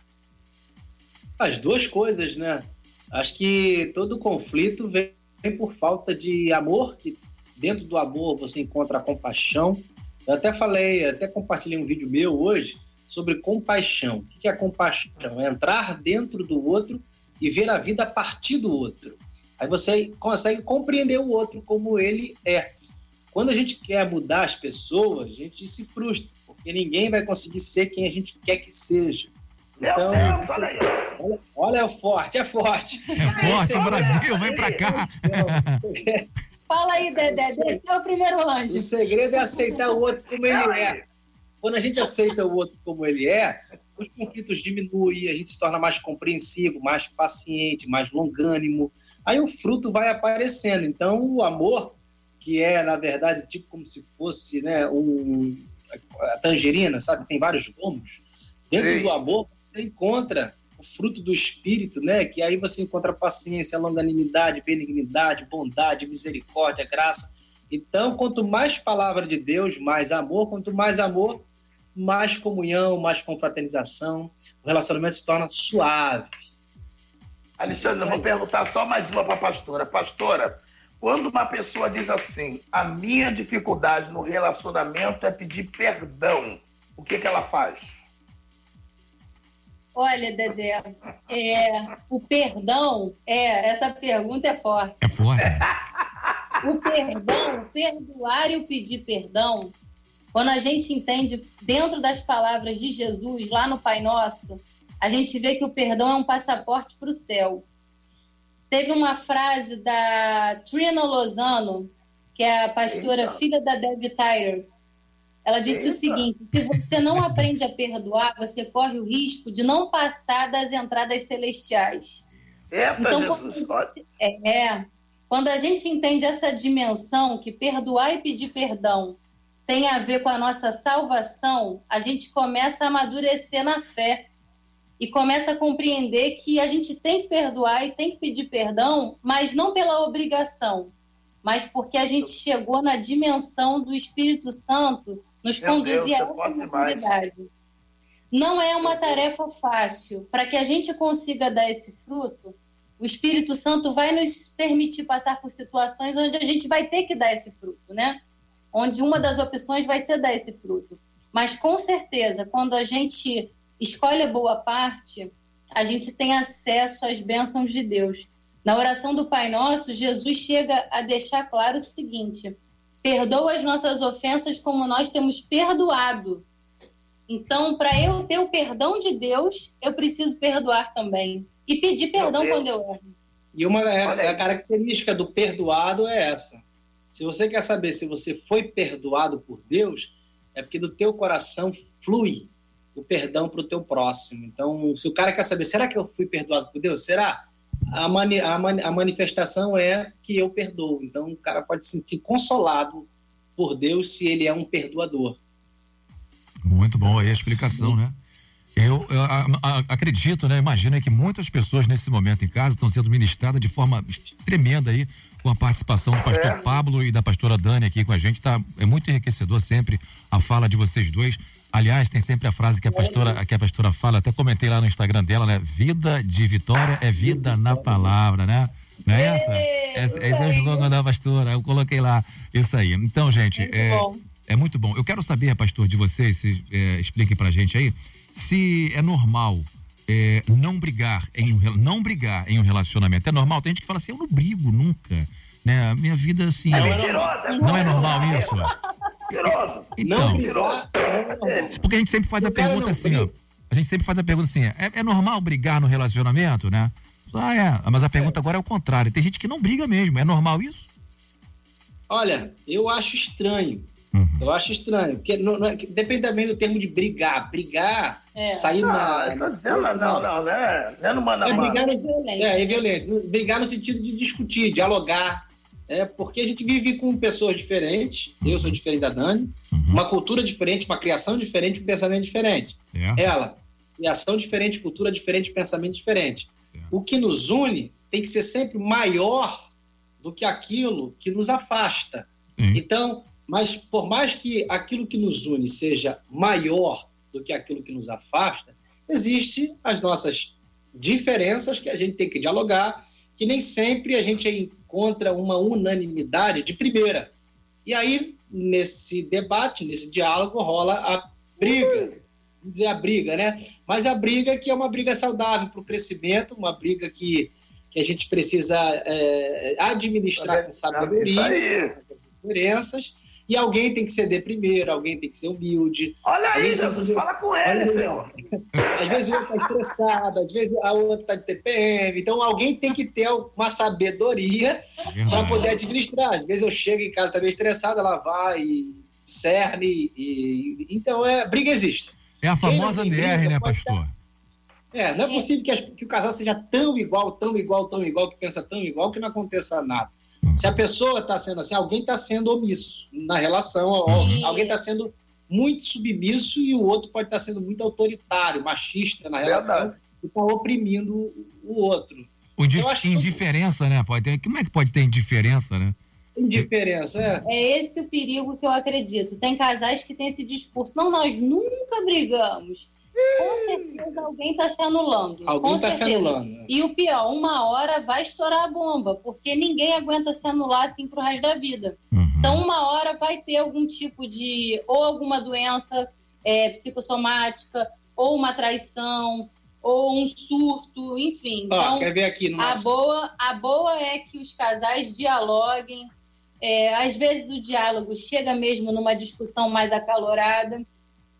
As duas coisas, né? Acho que todo conflito vem, vem por falta de amor, que dentro do amor você encontra a compaixão. Eu até falei, até compartilhei um vídeo meu hoje sobre compaixão. O que é compaixão? É entrar dentro do outro e ver a vida a partir do outro. Aí você consegue compreender o outro como ele é. Quando a gente quer mudar as pessoas, a gente se frustra, porque ninguém vai conseguir ser quem a gente quer que seja. Então, olha, olha, é forte, é forte. É forte, o Brasil, vem pra cá. Fala aí, Dedé, esse é o primeiro anjo. O segredo é aceitar o outro como ele é. Quando a gente aceita o outro como ele é, os conflitos diminuem, a gente se torna mais compreensivo, mais paciente, mais longânimo. Aí o fruto vai aparecendo. Então, o amor, que é, na verdade, tipo como se fosse né, um, a tangerina, sabe? Tem vários gomos. Dentro Sim. do amor, você encontra o fruto do espírito, né? Que aí você encontra paciência, longanimidade, benignidade, bondade, misericórdia, graça. Então, quanto mais palavra de Deus, mais amor. Quanto mais amor, mais comunhão, mais confraternização. O relacionamento se torna suave. Alexandre, eu vou perguntar só mais uma para a pastora. Pastora, quando uma pessoa diz assim, a minha dificuldade no relacionamento é pedir perdão, o que, que ela faz? Olha, Dedé, é, o perdão, é, essa pergunta é forte. É forte. O perdão, perdoar e o pedir perdão, quando a gente entende dentro das palavras de Jesus, lá no Pai Nosso, a gente vê que o perdão é um passaporte para o céu. Teve uma frase da Trina Lozano, que é a pastora Eita. filha da Debbie Tires. Ela disse o Eita. seguinte: se você não aprende a perdoar, você corre o risco de não passar das entradas celestiais. Eita, Então, Jesus, quando a gente- é, quando a gente entende essa dimensão que perdoar e pedir perdão tem a ver com a nossa salvação, a gente começa a amadurecer na fé e começa a compreender que a gente tem que perdoar e tem que pedir perdão, mas não pela obrigação, mas porque a gente chegou na dimensão do Espírito Santo nos Meu conduzir Deus, a essa maturidade. Não é uma tarefa fácil. Para que a gente consiga dar esse fruto, o Espírito Santo vai nos permitir passar por situações onde a gente vai ter que dar esse fruto, né? Onde uma das opções vai ser dar esse fruto. Mas com certeza, quando a gente escolhe a boa parte, a gente tem acesso às bênçãos de Deus. Na oração do Pai Nosso, Jesus chega a deixar claro o seguinte: perdoa as nossas ofensas como nós temos perdoado. Então, para eu ter o perdão de Deus, eu preciso perdoar também. E pedir perdão quando eu erro. E uma é, a característica do perdoado é essa. Se você quer saber se você foi perdoado por Deus, é porque do teu coração flui o perdão para o teu próximo. Então, se o cara quer saber, será que eu fui perdoado por Deus? Será? A, mani a, mani a manifestação é que eu perdoo. Então, o cara pode se sentir consolado por Deus se ele é um perdoador. Muito bom aí a explicação, né? Eu, eu, a- a- acredito, né? Imagina que muitas pessoas nesse momento em casa estão sendo ministradas de forma tremenda aí com a participação do pastor É. Pablo e da pastora Dani aqui com a gente. Tá, é muito enriquecedor sempre a fala de vocês dois. Aliás, tem sempre a frase que a pastora, que a pastora fala, até comentei lá no Instagram dela, né? Vida de vitória é vida na palavra, né? Não é essa? Esse, esse é o slogan da pastora, eu coloquei lá. Isso aí. Então, gente, é, bom. é muito bom. Eu quero saber, pastor, de vocês, se é, expliquem pra gente aí, se é normal é, não brigar em um, não brigar em um relacionamento. É normal? Tem gente que fala assim, eu não brigo nunca. Né? A minha vida, assim. É é- mentirosa, não é normal isso? Então, mentiroso. porque a gente sempre faz a pergunta assim, ó. A gente sempre faz a pergunta assim: é, é normal brigar no relacionamento, né? Ah, é. Mas a pergunta agora é o contrário. Tem gente que não briga mesmo. É normal isso? Olha, eu acho estranho. Eu acho estranho. Porque não, não é- depende também do termo de brigar. Brigar, É. sair Não, na. tô dizendo, não, não, não, né? Não é no mano É mano. brigar no, é, é violência. Brigar no sentido de discutir, dialogar. É porque a gente vive com pessoas diferentes. Eu sou diferente da Dani, uma cultura diferente, uma criação diferente, um pensamento diferente. É. Ela, criação diferente, cultura diferente, pensamento diferente. O que nos une tem que ser sempre maior do que aquilo que nos afasta. Então, mas por mais que aquilo que nos une seja maior do que aquilo que nos afasta, existe as nossas diferenças que a gente tem que dialogar, que nem sempre a gente encontra uma unanimidade de primeira. E aí, nesse debate, nesse diálogo, rola a briga. Vamos dizer a briga, né? Mas a briga que é uma briga saudável para o crescimento, uma briga que, que a gente precisa é, administrar com sabedoria, diferenças, e alguém tem que ceder primeiro, alguém tem que ser humilde. Olha aí, Jesus, que- fala com ele, Olha. Senhor. Às vezes o outro está estressado, às vezes a outra está de TPM. Então alguém tem que ter uma sabedoria para poder administrar. Às vezes eu chego em casa também estressado, ela vai e cerne. E... Então, é, briga existe. É a famosa DR, briga né, pastor? É, não é possível que, as- que o casal seja tão igual, tão igual, tão igual, que pensa tão igual, que não aconteça nada. Se a pessoa está sendo assim, alguém está sendo omisso na relação, ou alguém está sendo muito submisso e o outro pode estar sendo muito autoritário, machista na relação Verdade. e está oprimindo o outro. O indi- Eu acho que- indiferença, né? Pode ter. Como é que pode ter indiferença, né? Indiferença, é. É esse o perigo que eu acredito. Tem casais que têm esse discurso. Não, nós nunca brigamos. Com certeza alguém está se anulando. Alguém com tá se anulando? E o pior, uma hora vai estourar a bomba, porque ninguém aguenta se anular assim pro resto da vida. Então, uma hora vai ter algum tipo de. ou alguma doença é, psicossomática, ou uma traição, ou um surto, enfim. Ó, Então, quer ver aqui no a nosso- boa, a boa é que os casais dialoguem. É, às vezes o diálogo chega mesmo numa discussão mais acalorada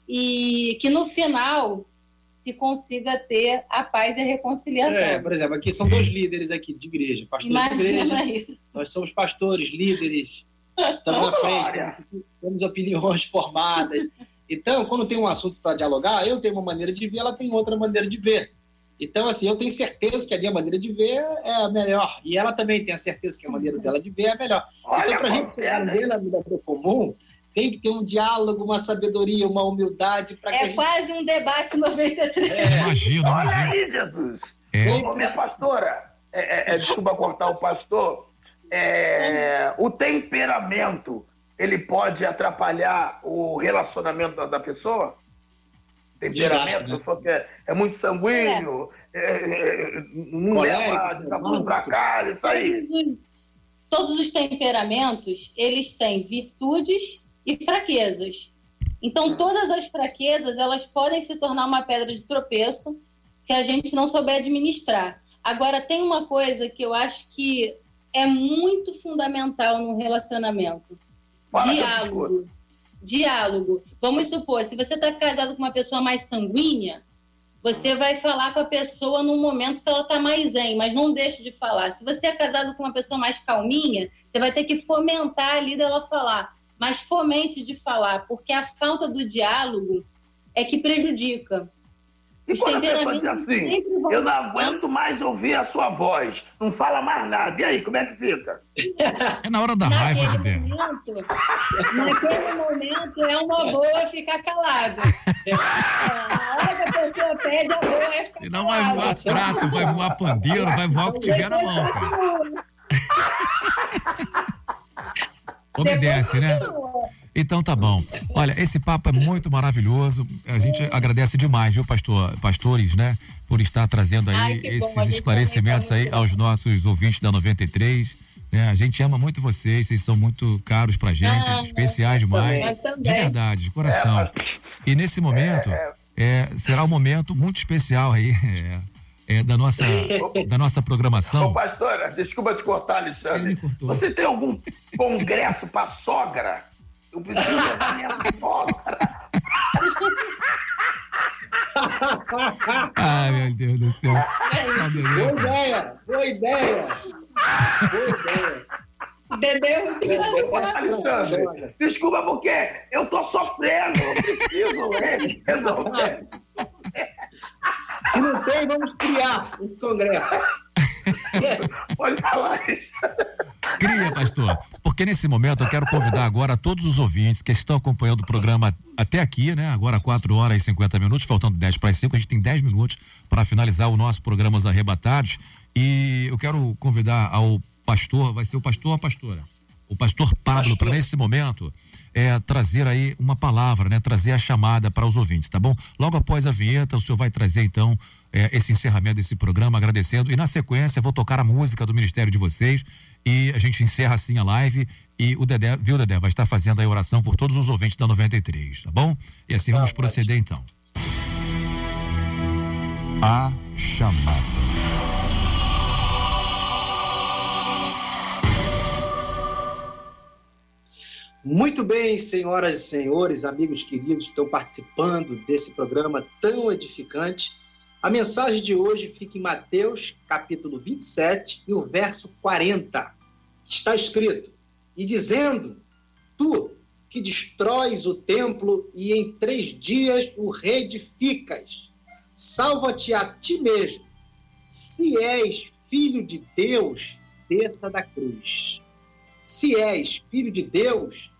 e que no final se consiga ter a paz e a reconciliação. É, por exemplo, aqui são dois líderes aqui de igreja, pastores de Imagina igreja. isso. Nós somos pastores, líderes, estamos na frente, temos, temos opiniões formadas. Então, quando tem um assunto para dialogar, eu tenho uma maneira de ver, ela tem outra maneira de ver. Então, assim, eu tenho certeza que a minha maneira de ver é a melhor. E ela também tem a certeza que a maneira dela de ver é a melhor. Olha, então, para a gente entender na vida comum, tem que ter um diálogo, uma sabedoria, uma humildade para que a É gente quase um debate 93. Imagina, Olha aí, Jesus. É. Ô, minha pastora, é, é, é, desculpa cortar o pastor, é, o temperamento, ele pode atrapalhar o relacionamento da, da pessoa? Temperamento, Desgaste, né? que é, é muito sanguíneo, é, é, não Colérico, leva de tudo pra cá, isso aí. Todos os temperamentos, eles têm virtudes e fraquezas. Então, todas as fraquezas, elas podem se tornar uma pedra de tropeço se a gente não souber administrar. Agora, tem uma coisa que eu acho que é muito fundamental num relacionamento. Diálogo. Diálogo. Vamos supor, se você está casado com uma pessoa mais sanguínea, você vai falar com a pessoa num momento que ela está mais zen, mas não deixe de falar. Se você é casado com uma pessoa mais calminha, você vai ter que fomentar ali dela falar. Mas fomente de falar, porque a falta do diálogo é que prejudica. E Os quando a pessoa diz temperamentos assim, sempre vão- eu não aguento mais ouvir a sua voz, não fala mais nada, e aí, como é que fica? É na hora da raiva, Naquele Dedé. momento, naquele momento é uma boa ficar calado. É, na hora que a pessoa pede, a boa é ficar Senão vai voar prato, vai voar pandeiro, vai voar o que tiver na mão, cara. Obedece, né? Então tá bom. Olha, esse papo é muito maravilhoso. A gente agradece demais, viu, pastor, pastores, né, por estar trazendo aí Ai, bom, esses gente esclarecimentos aí aos nossos ouvintes da 93. Né? A gente ama muito vocês, vocês são muito caros pra gente, Ah, especiais demais. De verdade, de coração. E nesse momento, é, será um momento muito especial aí. é, é, da nossa, da nossa programação. Ô, pastora, desculpa te cortar, Alexandre. Você tem algum congresso pra sogra? Eu preciso levar minha sogra. Ai, meu Deus do céu. Boa ideia, boa ideia. Boa ideia. Bebeu Alexandre, desculpa porque eu tô sofrendo, eu preciso né, resolver. Se não tem, vamos criar esse congresso. Olha lá, Cria, pastor. Porque nesse momento eu quero convidar agora todos os ouvintes que estão acompanhando o programa até aqui, né? Agora 4 horas e 50 minutos, faltando 10 para as 5. A gente tem 10 minutos para finalizar o nosso programa Os Arrebatados. E eu quero convidar ao pastor, vai ser o pastor ou a pastora? O pastor Pablo, para nesse momento é, trazer aí uma palavra, né? Trazer a chamada para os ouvintes, tá bom? Logo após a vinheta, o senhor vai trazer então é, esse encerramento desse programa, agradecendo. E na sequência, vou tocar a música do Ministério de vocês e a gente encerra assim a live. E o Dedé, viu, Dedé, vai estar fazendo a oração por todos os ouvintes da 93, tá bom? E assim vamos proceder então. A chamada. Muito bem, senhoras e senhores, amigos queridos que estão participando desse programa tão edificante. A mensagem de hoje fica em Mateus, capítulo 27, e o verso 40. Está escrito: E dizendo, tu que destróis o templo e em três dias o reedificas, salva-te a ti mesmo. Se és filho de Deus, desça da cruz. Se és filho de Deus,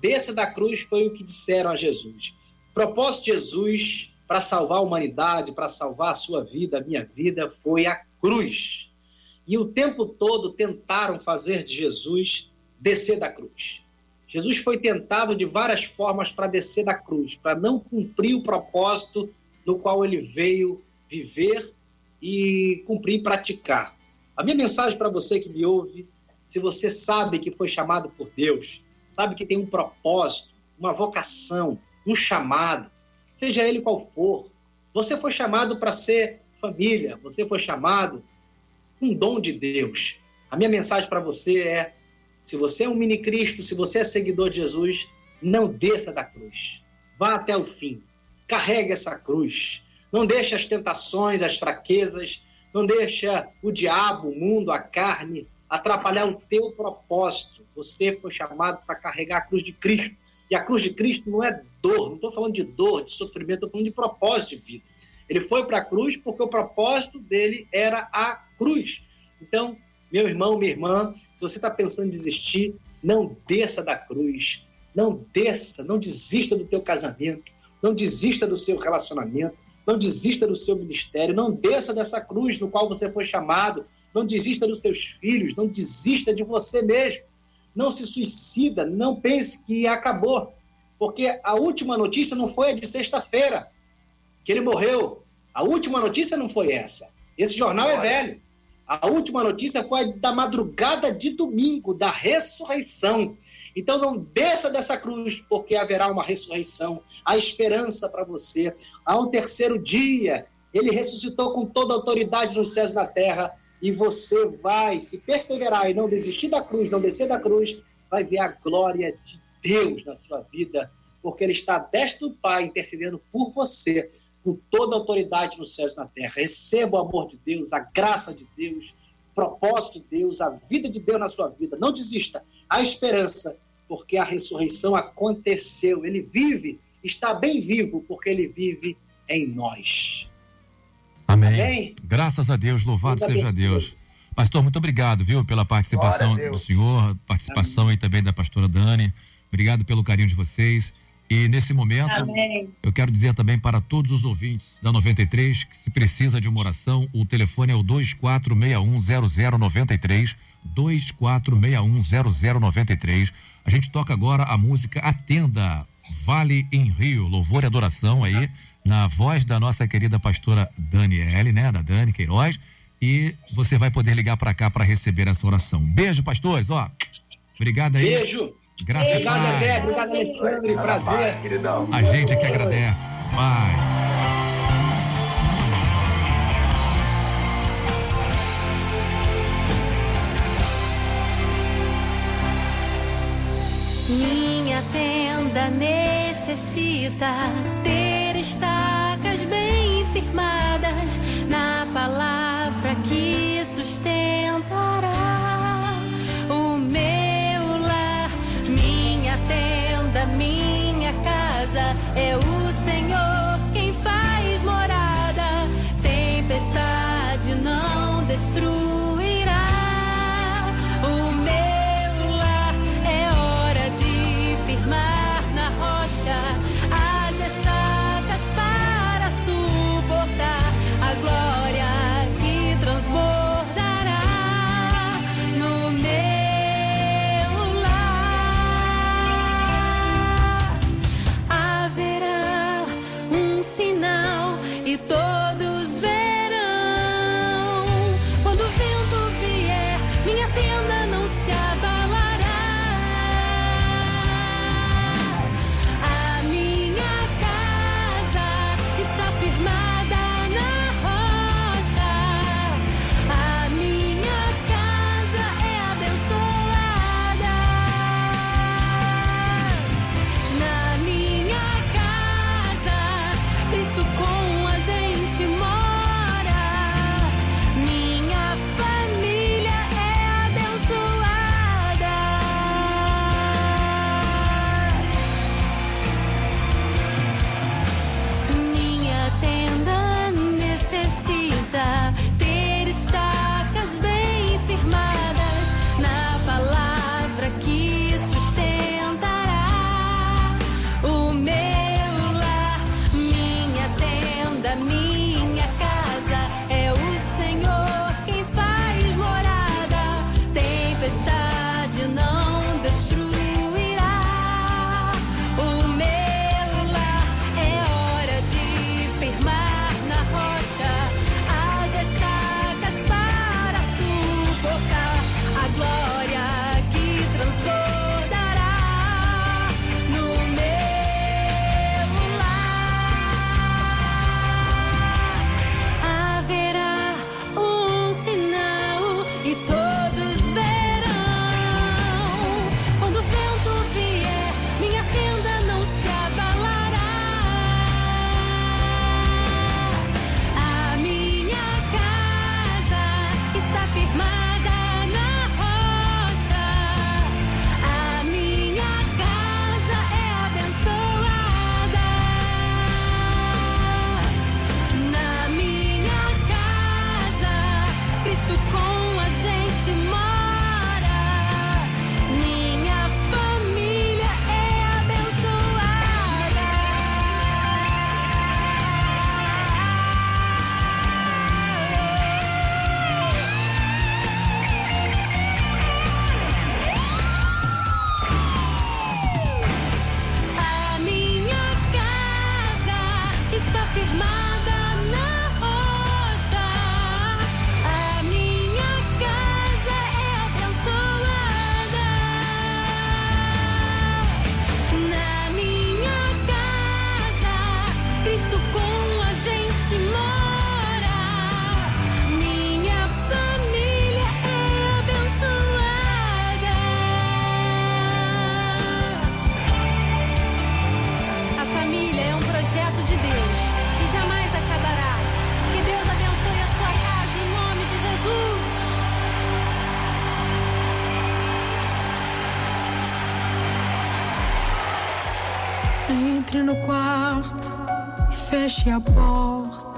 desça da cruz, foi o que disseram a Jesus. Propósito de Jesus para salvar a humanidade, para salvar a sua vida, a minha vida, foi a cruz. E o tempo todo tentaram fazer de Jesus descer da cruz. Jesus foi tentado de várias formas para descer da cruz, para não cumprir o propósito no qual ele veio viver e cumprir e praticar. A minha mensagem para você que me ouve se você sabe que foi chamado por Deus, sabe que tem um propósito, uma vocação, um chamado, seja ele qual for, você foi chamado para ser família, você foi chamado um dom de Deus. A minha mensagem para você é: se você é um mini Cristo, se você é seguidor de Jesus, não desça da cruz. Vá até o fim. Carregue essa cruz. Não deixe as tentações, as fraquezas, não deixa o diabo, o mundo, a carne atrapalhar o teu propósito. Você foi chamado para carregar a cruz de Cristo. E a cruz de Cristo não é dor, não estou falando de dor, de sofrimento, estou falando de propósito de vida. Ele foi para a cruz porque o propósito dele era a cruz. Então, meu irmão, minha irmã, se você está pensando em desistir, não desça da cruz, não desça, não desista do teu casamento, não desista do seu relacionamento, não desista do seu ministério, não desça dessa cruz no qual você foi chamado, não desista dos seus filhos, não desista de você mesmo. Não se suicida, não pense que acabou. Porque a última notícia não foi a de sexta-feira, que ele morreu. A última notícia não foi essa. Esse jornal é velho. A última notícia foi a da madrugada de domingo, da ressurreição. Então não desça dessa cruz, porque haverá uma ressurreição. Há esperança para você. Há um terceiro dia. Ele ressuscitou com toda a autoridade nos céus e na terra e você vai, se perseverar e não desistir da cruz, não descer da cruz, vai ver a glória de Deus na sua vida, porque Ele está deste do Pai intercedendo por você, com toda a autoridade nos céus e na terra. Receba o amor de Deus, a graça de Deus, o propósito de Deus, a vida de Deus na sua vida. Não desista, há esperança, porque a ressurreição aconteceu. Ele vive, está bem vivo, porque Ele vive em nós. Amém. Amém? Graças a Deus, louvado Deus seja abençoe. Deus. Pastor, muito obrigado, viu, pela participação do Deus. senhor, participação aí também da pastora Dani. Obrigado pelo carinho de vocês. E nesse momento, Amém. eu quero dizer também para todos os ouvintes da 93 que se precisa de uma oração, o telefone é o 24610093, 24610093. A gente toca agora a música Atenda, Vale em Rio, louvor e adoração aí, na voz da nossa querida pastora Daniele, né, da Dani Queiroz, e você vai poder ligar para cá para receber essa oração. Beijo, pastores, ó. Obrigado aí. Beijo. Graça Obrigado, paz. André. Obrigado, Alexandre. Prazer. queridão. A gente é que agradece. Vai. Minha tenda necessita ter estacas bem firmadas na palavra que sustentará o meu lar. Minha tenda, minha casa é o a porta.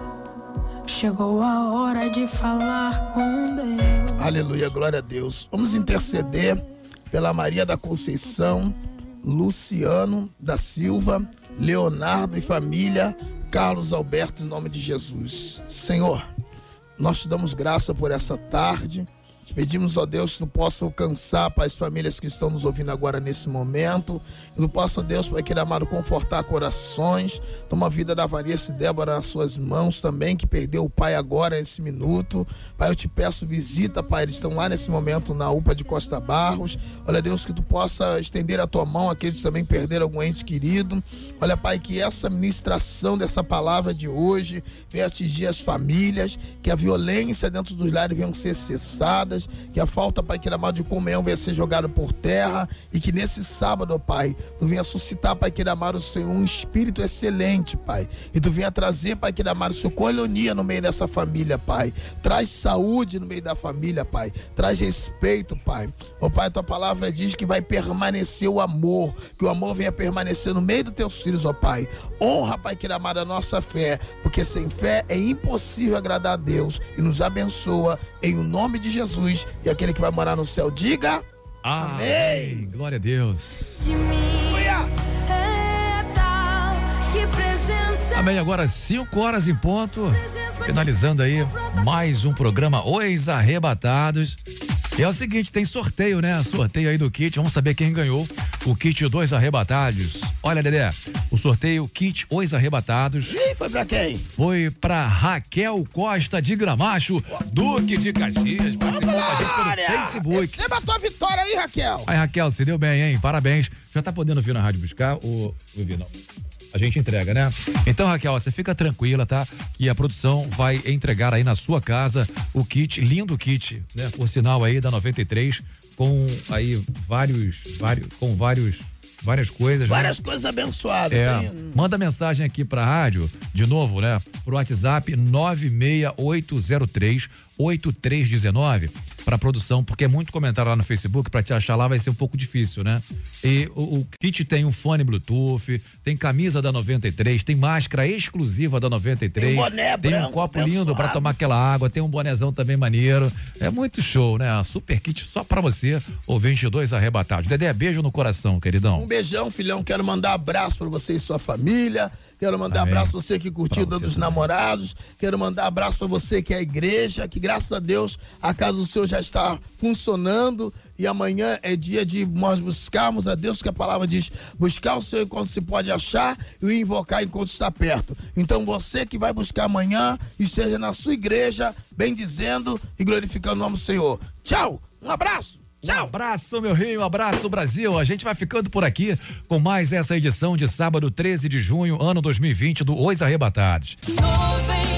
Chegou a hora de falar com Deus. Aleluia, glória a Deus. Vamos interceder pela Maria da Conceição, Luciano da Silva, Leonardo e família, Carlos Alberto, em nome de Jesus. Senhor, nós te damos graça por essa tarde. Te pedimos, ó Deus, que tu possa alcançar, Pai, as famílias que estão nos ouvindo agora nesse momento. Que tu possa, Deus, Pai, querer amado, confortar corações. Toma a vida da Vanessa e Débora nas suas mãos também, que perdeu o pai agora nesse minuto. Pai, eu te peço, visita, Pai, eles estão lá nesse momento na UPA de Costa Barros. Olha, Deus, que tu possa estender a tua mão àqueles que também perderam algum ente querido. Olha, Pai, que essa ministração dessa palavra de hoje venha atingir as famílias, que a violência dentro dos lares venha ser cessada que a falta, Pai, que amado de comunhão venha ser jogada por terra e que nesse sábado, Pai, tu venha suscitar, Pai, que amado Senhor, um espírito excelente, Pai, e tu venha trazer, Pai, que amado Senhor, colonia no meio dessa família, Pai, traz saúde no meio da família, Pai, traz respeito, Pai, ó Pai, tua palavra diz que vai permanecer o amor, que o amor venha permanecer no meio dos teus filhos, ó Pai, honra, Pai, que amado a nossa fé, porque sem fé é impossível agradar a Deus e nos abençoa em o nome de Jesus e aquele que vai morar no céu, diga Amém. Glória a Deus. De mim é tal que presença. Amém. Agora 5 horas em ponto. Finalizando aí mais um programa Os Arrebatados. E é o seguinte, tem sorteio, né? Sorteio aí do kit. Vamos saber quem ganhou o kit Dois Arrebatados. Olha, Dedé, o sorteio kit Os Arrebatados. Ih, foi pra quem? Foi pra Raquel Costa de Gramacho, Duque de Caxias. Participou com a gente Facebook. Receba a tua vitória aí, Raquel. Aí, Raquel, se deu bem, hein? Parabéns. Já tá podendo vir na rádio buscar o. Não. A gente entrega, né? Então, Raquel, você fica tranquila, tá? Que a produção vai entregar aí na sua casa o kit, lindo kit, né? Por sinal aí da 93, com aí vários, vários, com vários, várias coisas. né? Várias coisas abençoadas. É, Tem- manda mensagem aqui pra rádio, de novo, né? Pro WhatsApp 96803 8319 pra produção, porque é muito comentário lá no Facebook, pra te achar lá vai ser um pouco difícil, né? E o, o kit tem um fone Bluetooth, tem camisa da 93, tem máscara exclusiva da 93, Tem um boné tem um branco copo lindo abençoado. pra tomar aquela água, tem um bonezão também maneiro. É muito show, né? Super kit só pra você, ou 22 arrebatados. Dedé, beijo no coração, queridão. Um beijão, filhão. Quero mandar abraço pra você e sua família. Quero mandar Amém. abraço pra você que curtiu o Dia dos Namorados. Quero mandar abraço pra você que é a igreja, que graças a Deus a casa do Senhor já está funcionando. E amanhã é dia de nós buscarmos a Deus, que a palavra diz: buscar o Senhor enquanto se pode achar e o invocar enquanto está perto. Então você que vai buscar amanhã, esteja na sua igreja, bendizendo e glorificando o nome do Senhor. Tchau, um abraço. Um abraço, meu Rio, um abraço, Brasil. A gente vai ficando por aqui com mais essa edição de sábado, 13 de junho, ano 2020, do Os Arrebatados. 93